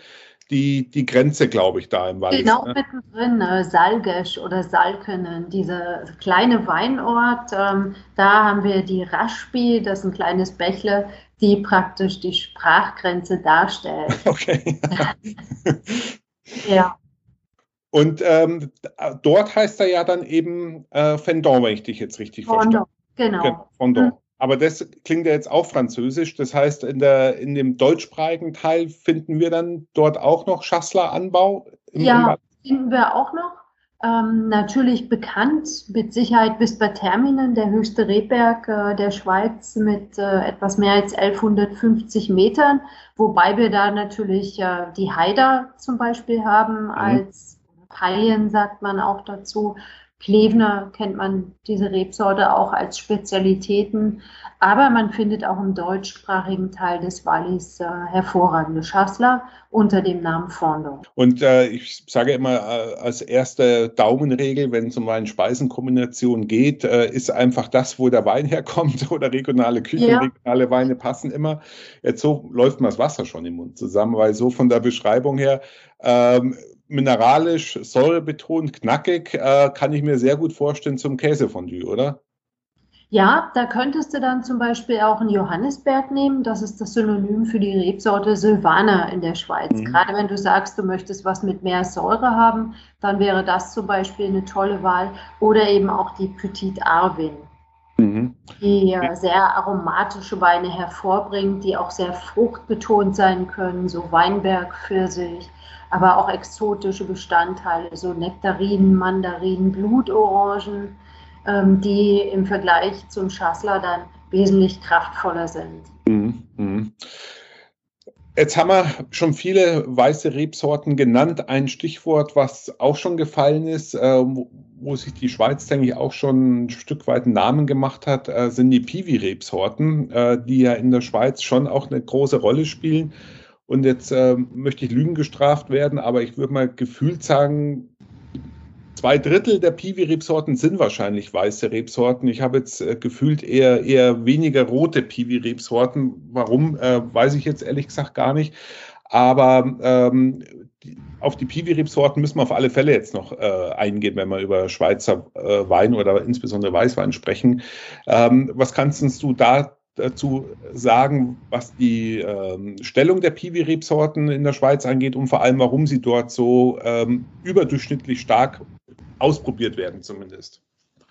die, die Grenze, glaube ich, da im Wallis. Genau ne? mittendrin, äh, Salgesch oder Salkenen, dieser kleine Weinort. Ähm, da haben wir die Raschbi, das ist ein kleines Bächle, die praktisch die Sprachgrenze darstellt. Okay. ja. Und ähm, dort heißt er ja dann eben äh, Fendon, wenn ich dich jetzt richtig verstehe. Genau. Fendon. Aber das klingt ja jetzt auch französisch. Das heißt, in, der, in dem deutschsprachigen Teil finden wir dann dort auch noch Schassler-Anbau? Ja, finden wir auch noch. Ähm, natürlich bekannt, mit Sicherheit bis bei Terminen, der höchste Rebberg äh, der Schweiz mit äh, etwas mehr als 1150 Metern, wobei wir da natürlich äh, die Haider zum Beispiel haben mhm. als Palien, sagt man auch dazu, Klevner kennt man diese Rebsorte auch als Spezialitäten. Aber man findet auch im deutschsprachigen Teil des Wallis äh, hervorragende Schassler unter dem Namen Fondo. Und äh, ich sage immer äh, als erste Daumenregel, wenn es um eine Speisenkombination geht, äh, ist einfach das, wo der Wein herkommt oder regionale Küche, ja. regionale Weine passen immer. Jetzt so läuft mir das Wasser schon im Mund zusammen, weil so von der Beschreibung her ähm, mineralisch, säurebetont, knackig, äh, kann ich mir sehr gut vorstellen zum Käsefondue, oder? Ja, da könntest du dann zum Beispiel auch einen Johannisberg nehmen. Das ist das Synonym für die Rebsorte Silvaner in der Schweiz. Mhm. Gerade wenn du sagst, du möchtest was mit mehr Säure haben, dann wäre das zum Beispiel eine tolle Wahl. Oder eben auch die Petit Arvin, mhm. die äh, sehr aromatische Weine hervorbringt, die auch sehr fruchtbetont sein können, so Weinberg für sich aber auch exotische Bestandteile, so Nektarinen, Mandarinen, Blutorangen, ähm, die im Vergleich zum Schassler dann wesentlich kraftvoller sind. Mhm, mhm. Jetzt haben wir schon viele weiße Rebsorten genannt. Ein Stichwort, was auch schon gefallen ist, äh, wo sich die Schweiz, denke ich, auch schon ein Stück weit einen Namen gemacht hat, äh, sind die Piwi-Rebsorten, äh, die ja in der Schweiz schon auch eine große Rolle spielen. Und jetzt äh, möchte ich Lügen gestraft werden, aber ich würde mal gefühlt sagen, zwei Drittel der Piwi-Rebsorten sind wahrscheinlich weiße Rebsorten. Ich habe jetzt äh, gefühlt eher, eher weniger rote Piwi-Rebsorten. Warum, äh, weiß ich jetzt ehrlich gesagt gar nicht. Aber ähm, auf die Piwi-Rebsorten müssen wir auf alle Fälle jetzt noch äh, eingehen, wenn wir über Schweizer äh, Wein oder insbesondere Weißwein sprechen. Ähm, was kannst du da dazu sagen, was die ähm, Stellung der Piwi-Rebsorten in der Schweiz angeht und vor allem, warum sie dort so ähm, überdurchschnittlich stark ausprobiert werden zumindest.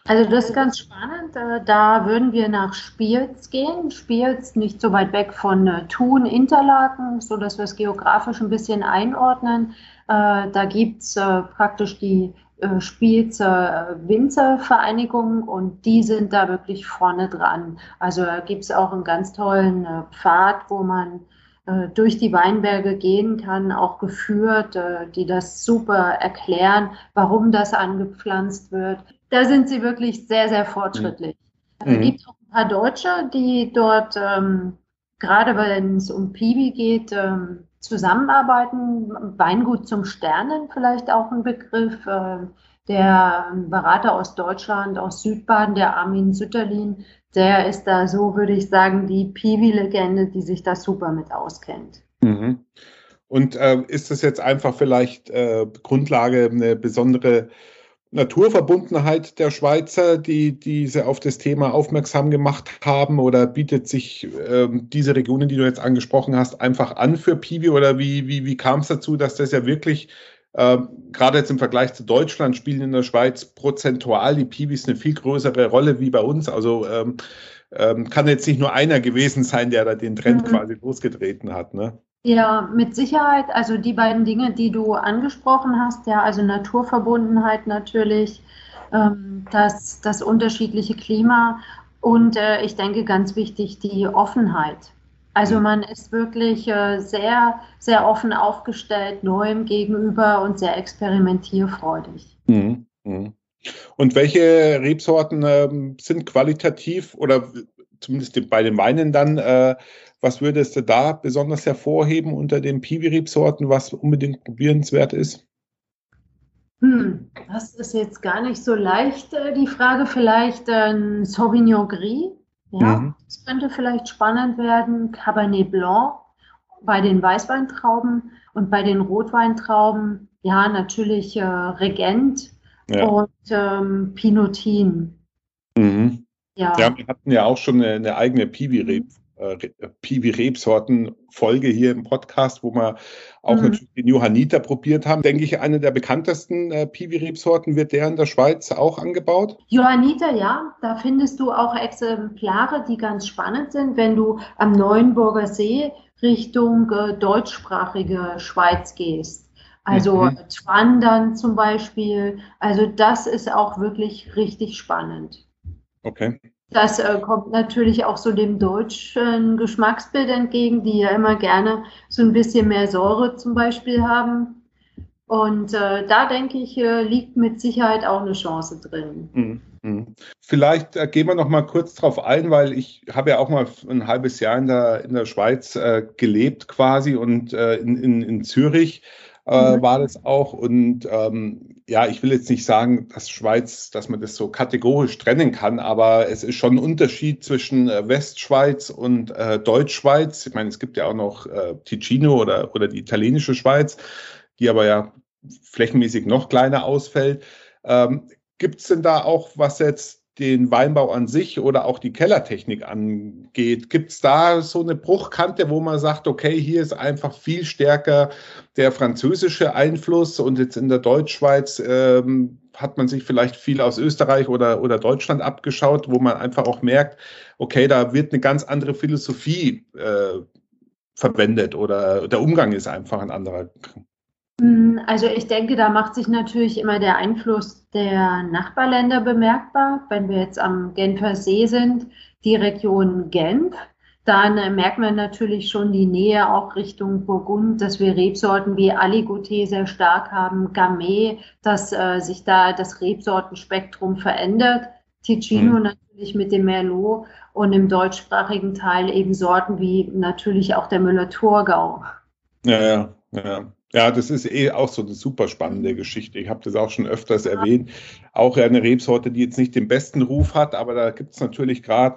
Also das ist ganz spannend. Äh, da würden wir nach Spiels gehen. Spiels nicht so weit weg von äh, Thun, Interlaken, so dass wir es geografisch ein bisschen einordnen. Äh, da gibt es praktisch die spielt zur Winzervereinigung und die sind da wirklich vorne dran. Also gibt es auch einen ganz tollen äh, Pfad, wo man äh, durch die Weinberge gehen kann, auch geführt, die das super erklären, warum das angepflanzt wird. Da sind sie wirklich sehr, sehr fortschrittlich. Mhm. Es gibt auch ein paar Deutsche, die dort, ähm, gerade wenn es um Piwi geht, ähm, zusammenarbeiten. Weingut zum Sternen vielleicht auch ein Begriff. Äh, der Berater aus Deutschland, aus Südbaden, der Armin Sütterlin, der ist da so, würde ich sagen, die Piwi-Legende, die sich da super mit auskennt. Mhm. Und äh, ist das jetzt einfach vielleicht äh, Grundlage, eine besondere Naturverbundenheit der Schweizer, die diese auf das Thema aufmerksam gemacht haben? Oder bietet sich äh, diese Regionen, die du jetzt angesprochen hast, einfach an für Piwi? Oder wie, wie, wie kam es dazu, dass das ja wirklich, äh, gerade jetzt im Vergleich zu Deutschland, spielen in der Schweiz prozentual die Piwis eine viel größere Rolle wie bei uns? Also ähm, ähm, kann jetzt nicht nur einer gewesen sein, der da den Trend mhm. quasi losgetreten hat, ne? Ja, mit Sicherheit. Also die beiden Dinge, die du angesprochen hast, ja, also Naturverbundenheit natürlich, ähm, das, das unterschiedliche Klima und äh, ich denke ganz wichtig, die Offenheit. Also man ist wirklich äh, sehr, sehr offen aufgestellt, neuem gegenüber und sehr experimentierfreudig. Mhm. Mhm. Und welche Rebsorten äh, sind qualitativ oder zumindest bei den Weinen dann äh, was würdest du da besonders hervorheben unter den Piwi-Rebsorten, was unbedingt probierenswert ist? Hm, das ist jetzt gar nicht so leicht, äh, die Frage. Vielleicht ein Sauvignon Gris. Ja, mhm. das könnte vielleicht spannend werden. Cabernet Blanc bei den Weißweintrauben und bei den Rotweintrauben, ja, natürlich äh, Regent ja. und ähm, Pinotin. Mhm. Ja. ja, wir hatten ja auch schon eine, eine eigene Piwi-Reb äh, Piwi-Rebsorten-Folge hier im Podcast, wo wir auch mhm. natürlich den Johanniter probiert haben. Denke ich, eine der bekanntesten äh, Piwi-Rebsorten wird der in der Schweiz auch angebaut? Johanniter, ja. Da findest du auch Exemplare, die ganz spannend sind, wenn du am Neuenburger See Richtung äh, deutschsprachige Schweiz gehst. Also mhm. Wandern zum Beispiel. Also das ist auch wirklich richtig spannend. Okay. Das äh, kommt natürlich auch so dem deutschen Geschmacksbild entgegen, die ja immer gerne so ein bisschen mehr Säure zum Beispiel haben. Und äh, da denke ich, äh, liegt mit Sicherheit auch eine Chance drin. Mhm. mhm. Vielleicht äh, gehen wir noch mal kurz drauf ein, weil ich habe ja auch mal ein halbes Jahr in der, in der Schweiz äh, gelebt quasi und äh, in, in, in Zürich äh, mhm. war das auch. Und ähm, ja, ich will jetzt nicht sagen, dass Schweiz, dass man das so kategorisch trennen kann, aber es ist schon ein Unterschied zwischen äh, Westschweiz und äh, Deutschschweiz. Ich meine, es gibt ja auch noch äh, Ticino oder, oder die italienische Schweiz, die aber ja flächenmäßig noch kleiner ausfällt. Ähm, Gibt es denn da auch, was jetzt den Weinbau an sich oder auch die Kellertechnik angeht. Gibt es da so eine Bruchkante, wo man sagt, okay, hier ist einfach viel stärker der französische Einfluss und jetzt in der Deutschschweiz ähm, hat man sich vielleicht viel aus Österreich oder, oder Deutschland abgeschaut, wo man einfach auch merkt, okay, da wird eine ganz andere Philosophie äh, verwendet oder der Umgang ist einfach ein anderer. Mm, also ich denke, da macht sich natürlich immer der Einfluss der Nachbarländer bemerkbar. Wenn wir jetzt am Genfer See sind, die Region Genf, dann äh, merkt man natürlich schon die Nähe auch Richtung Burgund, dass wir Rebsorten wie Aligoté sehr stark haben, Gamay, dass äh, sich da das Rebsortenspektrum verändert. Ticino mhm. natürlich mit dem Merlot und im deutschsprachigen Teil eben Sorten wie natürlich auch der Müller-Thurgau. Ja, ja, ja. Ja, das ist eh auch so eine super spannende Geschichte. Ich habe das auch schon öfters erwähnt. Auch eine Rebsorte, die jetzt nicht den besten Ruf hat, aber da gibt es natürlich gerade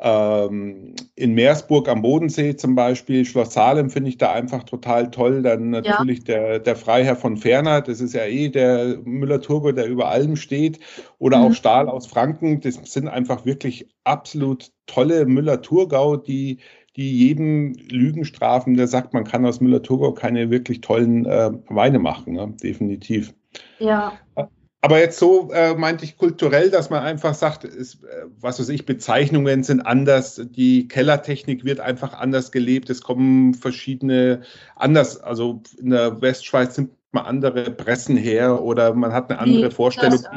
ähm, in Meersburg am Bodensee zum Beispiel, Schloss Salem finde ich da einfach total toll. Dann natürlich ja. der, der Freiherr von Ferner, das ist ja eh der Müller-Turgo, der über allem steht. Oder mhm. auch Stahl aus Franken, das sind einfach wirklich absolut tolle Müller-Thurgau, die die jeden Lügen strafen, der sagt, man kann aus Müller-Thurgau keine wirklich tollen äh, Weine machen, ne? definitiv. Ja. Aber jetzt so äh, meinte ich kulturell, dass man einfach sagt, ist, äh, was weiß ich, Bezeichnungen sind anders, die Kellertechnik wird einfach anders gelebt, es kommen verschiedene anders, also in der Westschweiz sind mal andere Pressen her oder man hat eine andere nee, Vorstellung. Das,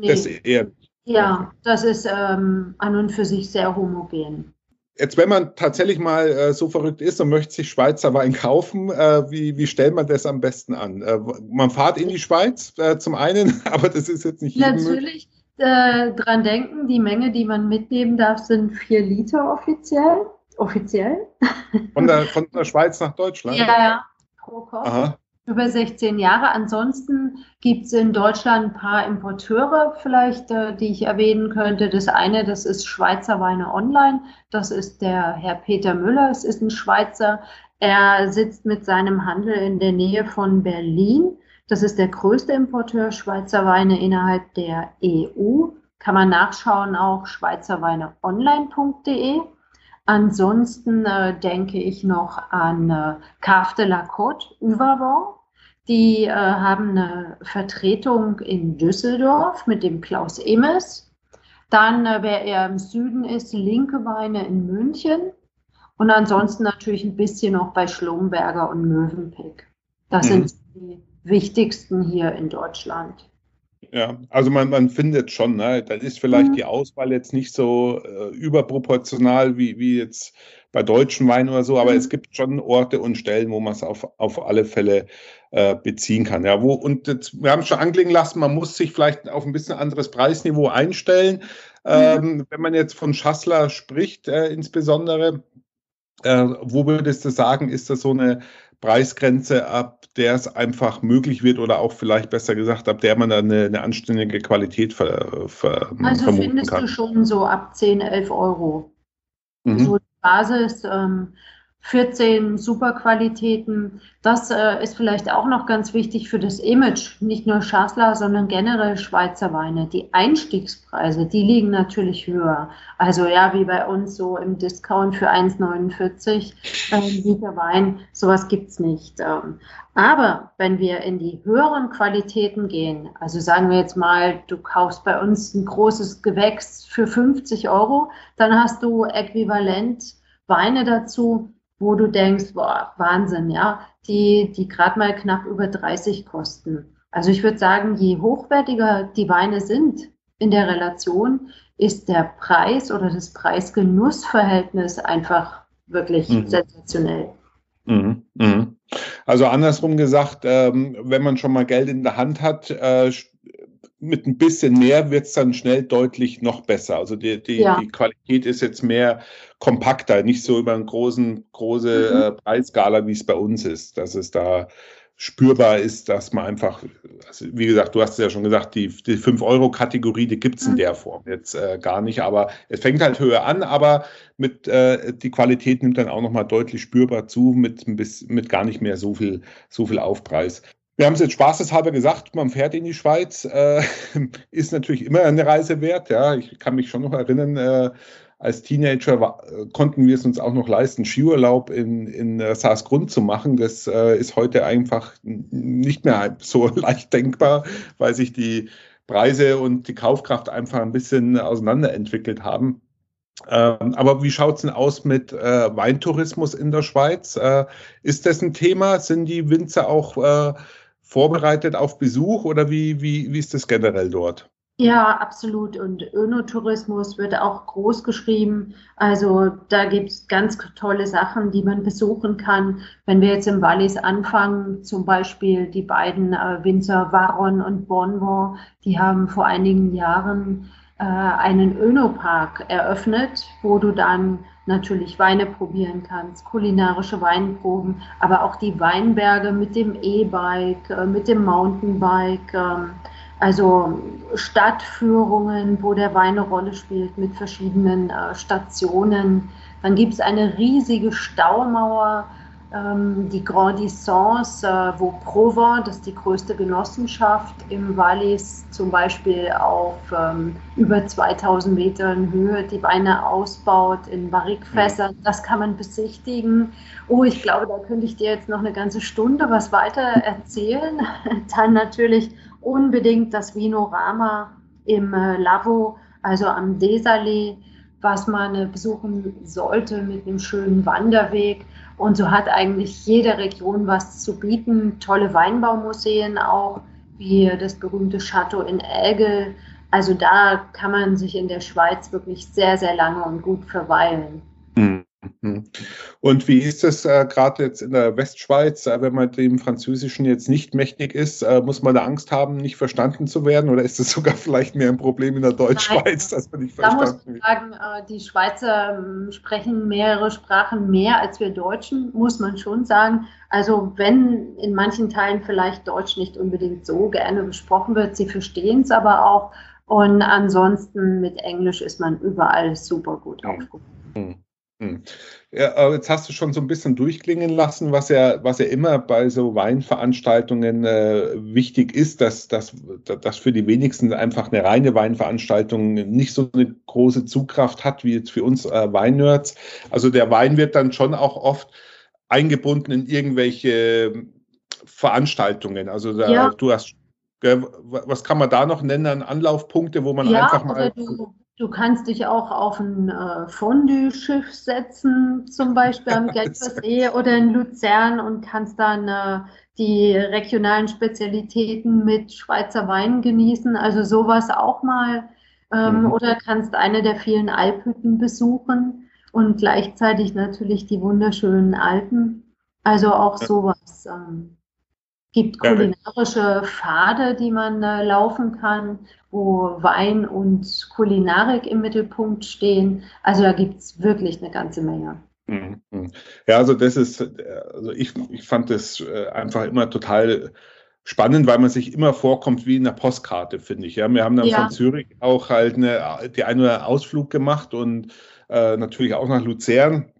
nee. das eher. Ja, das ist ähm, an und für sich sehr homogen. Jetzt, wenn man tatsächlich mal äh, so verrückt ist und möchte sich Schweizer Wein kaufen, äh, wie, wie stellt man das am besten an? Äh, man fahrt in die Schweiz äh, zum einen, aber das ist jetzt nicht Natürlich äh, dran denken, die Menge, die man mitnehmen darf, sind vier Liter offiziell. Offiziell. Von der, von der Schweiz nach Deutschland? Ja, ja, pro Kopf. Aha über 16 Jahre. Ansonsten gibt es in Deutschland ein paar Importeure vielleicht, äh, die ich erwähnen könnte. Das eine, das ist Schweizer Weine Online. Das ist der Herr Peter Müller. Es ist ein Schweizer. Er sitzt mit seinem Handel in der Nähe von Berlin. Das ist der größte Importeur Schweizer Weine innerhalb der EU. Kann man nachschauen auch schweizerweineonline.de. Ansonsten äh, denke ich noch an äh, Cave de la Côte, Überbau. Die äh, haben eine Vertretung in Düsseldorf mit dem Klaus Emes. Dann, äh, wer eher im Süden ist, Linke Weine in München. Und ansonsten natürlich ein bisschen noch bei Schlumberger und Mövenpick. Das mhm. sind die wichtigsten hier in Deutschland. Ja, also man, man findet schon, ne, dann ist vielleicht mhm. die Auswahl jetzt nicht so äh, überproportional wie, wie jetzt bei deutschen Weinen oder so, aber mhm. es gibt schon Orte und Stellen, wo man es auf, auf alle Fälle äh, beziehen kann. Ja, wo, und jetzt, wir haben schon anklingen lassen, man muss sich vielleicht auf ein bisschen anderes Preisniveau einstellen. Ähm, wenn man jetzt von Schassler spricht, äh, insbesondere, äh, wo würdest du sagen, ist das so eine Preisgrenze, ab der es einfach möglich wird oder auch vielleicht besser gesagt, ab der man dann eine, eine anständige Qualität ver, ver, also vermuten findest kann. du schon so ab 10, 11 Euro. Mhm. So die Basis. Ähm, 14 Superqualitäten. Das äh, ist vielleicht auch noch ganz wichtig für das Image, nicht nur Schassler, sondern generell Schweizer Weine. Die Einstiegspreise, die liegen natürlich höher. Also ja, wie bei uns so im Discount für 1,49 äh, Liter Wein, sowas gibt's nicht. Ähm, aber wenn wir in die höheren Qualitäten gehen, also sagen wir jetzt mal, du kaufst bei uns ein großes Gewächs für 50 Euro, dann hast du äquivalent Weine dazu, wo du denkst, boah, Wahnsinn, ja, die, die gerade mal knapp über 30 kosten. Also ich würde sagen, je hochwertiger die Weine sind in der Relation, ist der Preis oder das Preis-Genuss-Verhältnis einfach wirklich mhm. sensationell. Mhm. Mhm. Also andersrum gesagt, ähm, wenn man schon mal Geld in der Hand hat, äh, mit ein bisschen mehr wird es dann schnell deutlich noch besser. Also die, die, ja. die, Qualität ist jetzt mehr kompakter, nicht so über eine großen, große mhm. äh, Preisskala, wie es bei uns ist, dass es da spürbar ist, dass man einfach, also wie gesagt, du hast es ja schon gesagt, die, die 5-Euro-Kategorie, die gibt's in mhm. der Form jetzt äh, gar nicht, aber es fängt halt höher an, aber mit äh, die Qualität nimmt dann auch nochmal deutlich spürbar zu, mit, mit gar nicht mehr so viel, so viel Aufpreis. Wir haben es jetzt spaßeshalber gesagt, man fährt in die Schweiz, äh, ist natürlich immer eine Reise wert. Ja, ich kann mich schon noch erinnern, äh, als Teenager war, konnten wir es uns auch noch leisten, Skiurlaub in, in äh, Saasgrund zu machen. Das äh, ist heute einfach nicht mehr so leicht denkbar, weil sich die Preise und die Kaufkraft einfach ein bisschen auseinanderentwickelt haben. Ähm, aber wie schaut's denn aus mit äh, Weintourismus in der Schweiz? Äh, ist das ein Thema? Sind die Winzer auch äh, vorbereitet auf Besuch oder wie, wie, wie ist das generell dort? Ja, absolut. Und Önotourismus wird auch groß geschrieben. Also da gibt's ganz tolle Sachen, die man besuchen kann. Wenn wir jetzt im Wallis anfangen, zum Beispiel die beiden äh, Winzer Varon und Bonbon, die haben vor einigen Jahren äh, einen Önopark eröffnet, wo du dann natürlich Weine probieren kannst, kulinarische Weinproben, aber auch die Weinberge mit dem E-Bike, äh, mit dem Mountainbike. Ähm, also Stadtführungen, wo der Wein eine Rolle spielt mit verschiedenen äh, Stationen. Dann gibt es eine riesige Staumauer, die Grand Distance, äh, wo Provence, das ist die größte Genossenschaft im Wallis, zum Beispiel auf ähm, über 2000 Metern Höhe die Weine ausbaut in Barrikfässern. Das kann man besichtigen. Oh, ich glaube, da könnte ich dir jetzt noch eine ganze Stunde was weiter erzählen. Dann natürlich unbedingt das Vinorama im äh, Lavo, also am Desalé, was man äh, besuchen sollte mit einem schönen Wanderweg. Und so hat eigentlich jede Region was zu bieten. Tolle Weinbaumuseen auch, wie das berühmte Chateau in Elgel. Also da kann man sich in der Schweiz wirklich sehr, sehr lange und gut verweilen. Mhm. Mhm. Und wie ist es äh, gerade jetzt in der Westschweiz, äh, wenn man dem Französischen jetzt nicht mächtig ist, äh, muss man da Angst haben, nicht verstanden zu werden? Oder ist es sogar vielleicht mehr ein Problem in der Deutschschweiz, dass man nicht verstanden wird? Da muss man sagen, äh, die Schweizer ähm, sprechen mehrere Sprachen mehr als wir Deutschen, muss man schon sagen. Also wenn in manchen Teilen vielleicht Deutsch nicht unbedingt so gerne gesprochen wird, sie verstehen es aber auch. Und ansonsten mit Englisch ist man überall super gut aufgehoben. Mhm. Hm. Ja, jetzt hast du schon so ein bisschen durchklingen lassen, was ja, was ja immer bei so Weinveranstaltungen äh, wichtig ist, dass, dass, dass für die wenigsten einfach eine reine Weinveranstaltung nicht so eine große Zugkraft hat wie jetzt für uns äh, Weinnerds. Also der Wein wird dann schon auch oft eingebunden in irgendwelche Veranstaltungen. Also da, ja. du hast, was kann man da noch nennen an Anlaufpunkte, wo man ja, einfach mal. Du, kannst dich auch auf ein äh, Fondue-Schiff setzen, zum Beispiel am Gelbseesee oder in Luzern und kannst dann äh, die regionalen Spezialitäten mit Schweizer Wein genießen. Also sowas auch mal. Ähm, mhm. Oder kannst eine der vielen Alphütten besuchen und gleichzeitig natürlich die wunderschönen Alpen. Also auch sowas. Ähm, gibt kulinarische Pfade, die man äh, laufen kann, wo Wein und Kulinarik im Mittelpunkt stehen. Also da gibt es wirklich eine ganze Menge. Mhm. Ja, also das ist, also ich, ich fand das äh, einfach immer total spannend, weil man sich immer vorkommt wie in einer Postkarte, finde ich. Ja, wir haben dann ja. von Zürich auch halt eine, die eine Ausflug gemacht und äh, natürlich auch nach Luzern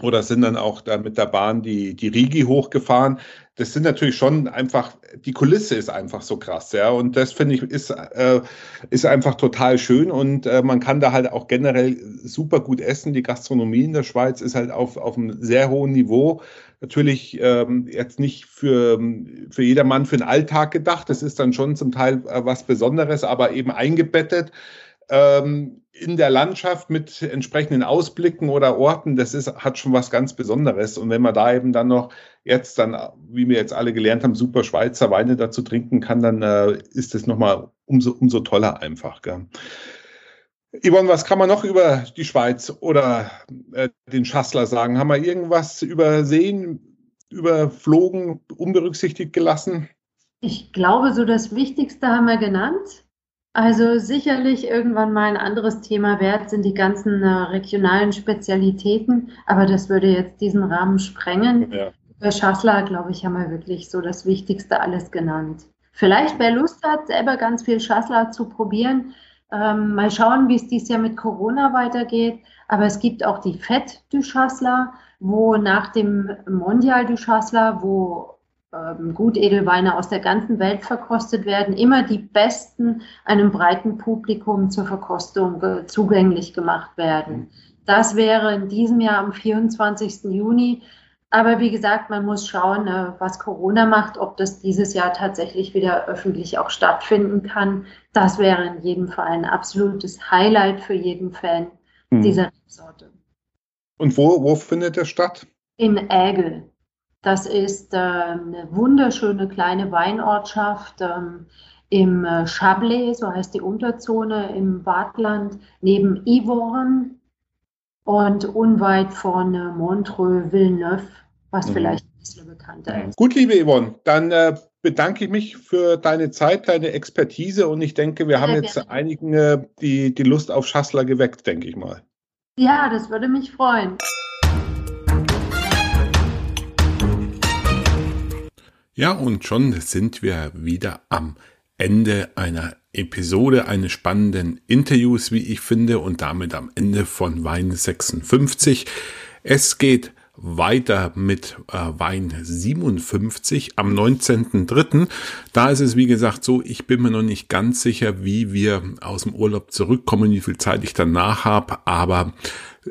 oder sind dann auch da mit der Bahn die, die Rigi hochgefahren. Das sind natürlich schon einfach, die Kulisse ist einfach so krass, ja. Und das finde ich ist, äh, ist einfach total schön und äh, man kann da halt auch generell super gut essen. Die Gastronomie in der Schweiz ist halt auf, auf einem sehr hohen Niveau. Natürlich ähm, jetzt nicht für, für jedermann für den Alltag gedacht. Das ist dann schon zum Teil äh, was Besonderes, aber eben eingebettet ähm, in der Landschaft mit entsprechenden Ausblicken oder Orten, das ist, hat schon was ganz Besonderes. Und wenn man da eben dann noch jetzt dann, wie wir jetzt alle gelernt haben, super Schweizer Weine dazu trinken kann, dann äh, ist das nochmal umso, umso toller einfach. Gell? Yvonne, was kann man noch über die Schweiz oder äh, den Schassler sagen? Haben wir irgendwas übersehen? überflogen, unberücksichtigt gelassen? Ich glaube, so das Wichtigste haben wir genannt. Also sicherlich irgendwann mal ein anderes Thema wert sind die ganzen äh, regionalen Spezialitäten, aber das würde jetzt diesen Rahmen sprengen. Ja. Bei Schassler, glaube ich, haben wir wirklich so das Wichtigste alles genannt. Vielleicht, wer Lust hat, selber ganz viel Schassler zu probieren, ähm, mal schauen, wie es dieses Jahr mit Corona weitergeht. Aber es gibt auch die Fett du Schassler, wo nach dem Mondial du Schassler, wo ähm, Gutedelweine aus der ganzen Welt verkostet werden, immer die besten einem breiten Publikum zur Verkostung äh, zugänglich gemacht werden. Das wäre in diesem Jahr am 24. Juni. Aber wie gesagt, man muss schauen, äh, was Corona macht, ob das dieses Jahr tatsächlich wieder öffentlich auch stattfinden kann. Das wäre in jedem Fall ein absolutes Highlight für jeden Fan mhm. dieser Sorte. Und wo, wo findet es statt? In Ägel. Das ist äh, eine wunderschöne kleine Weinortschaft ähm, im äh, Chablais, so heißt die Unterzone im Wartland, neben Yvonne und unweit von äh, Montreux, Villeneuve, was mhm. vielleicht ein bisschen bekannter ist. Gut, liebe Yvonne, dann äh, bedanke ich mich für deine Zeit, deine Expertise und ich denke, wir Sehr haben jetzt gerne. einigen äh, die, die Lust auf Schassler geweckt, denke ich mal. Ja, das würde mich freuen. Ja, und schon sind wir wieder am Ende einer Episode eines spannenden Interviews, wie ich finde, und damit am Ende von Wein 56. Es geht weiter mit äh, Wein 57 am 19.03. Da ist es, wie gesagt, so, ich bin mir noch nicht ganz sicher, wie wir aus dem Urlaub zurückkommen, wie viel Zeit ich danach habe, aber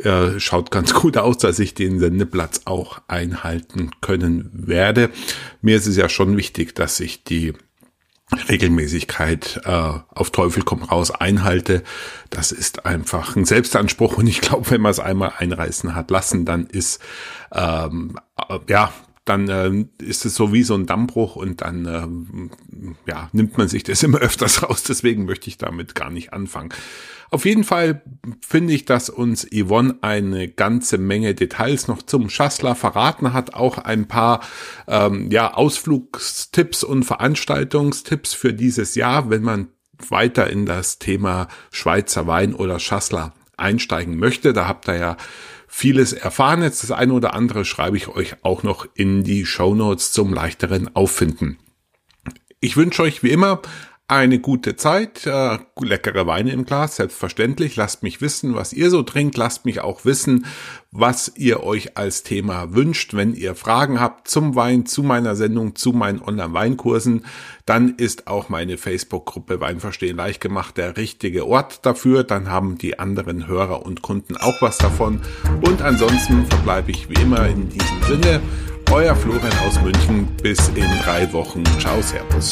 äh, schaut ganz gut aus, dass ich den Sendeplatz auch einhalten können werde. Mir ist es ja schon wichtig, dass ich die Regelmäßigkeit äh, auf Teufel komm raus einhalte. Das ist einfach ein Selbstanspruch und ich glaube, wenn man es einmal einreißen hat lassen, dann ist ähm, äh, ja dann äh, ist es so wie so ein Dammbruch und dann äh, ja, nimmt man sich das immer öfters raus. Deswegen möchte ich damit gar nicht anfangen. Auf jeden Fall finde ich, dass uns Yvonne eine ganze Menge Details noch zum Schassler verraten hat, auch ein paar ähm, ja, Ausflugstipps und Veranstaltungstipps für dieses Jahr, wenn man weiter in das Thema Schweizer Wein oder Schassler einsteigen möchte. Da habt ihr ja vieles erfahren. Jetzt das eine oder andere schreibe ich euch auch noch in die Show Notes zum leichteren Auffinden. Ich wünsche euch wie immer eine gute Zeit, äh, leckere Weine im Glas, selbstverständlich. Lasst mich wissen, was ihr so trinkt. Lasst mich auch wissen, was ihr euch als Thema wünscht. Wenn ihr Fragen habt zum Wein, zu meiner Sendung, zu meinen Online-Weinkursen, dann ist auch meine Facebook-Gruppe Weinverstehen leicht gemacht der richtige Ort dafür. Dann haben die anderen Hörer und Kunden auch was davon. Und ansonsten verbleibe ich wie immer in diesem Sinne. Euer Florian aus München. Bis in drei Wochen. Ciao, Servus.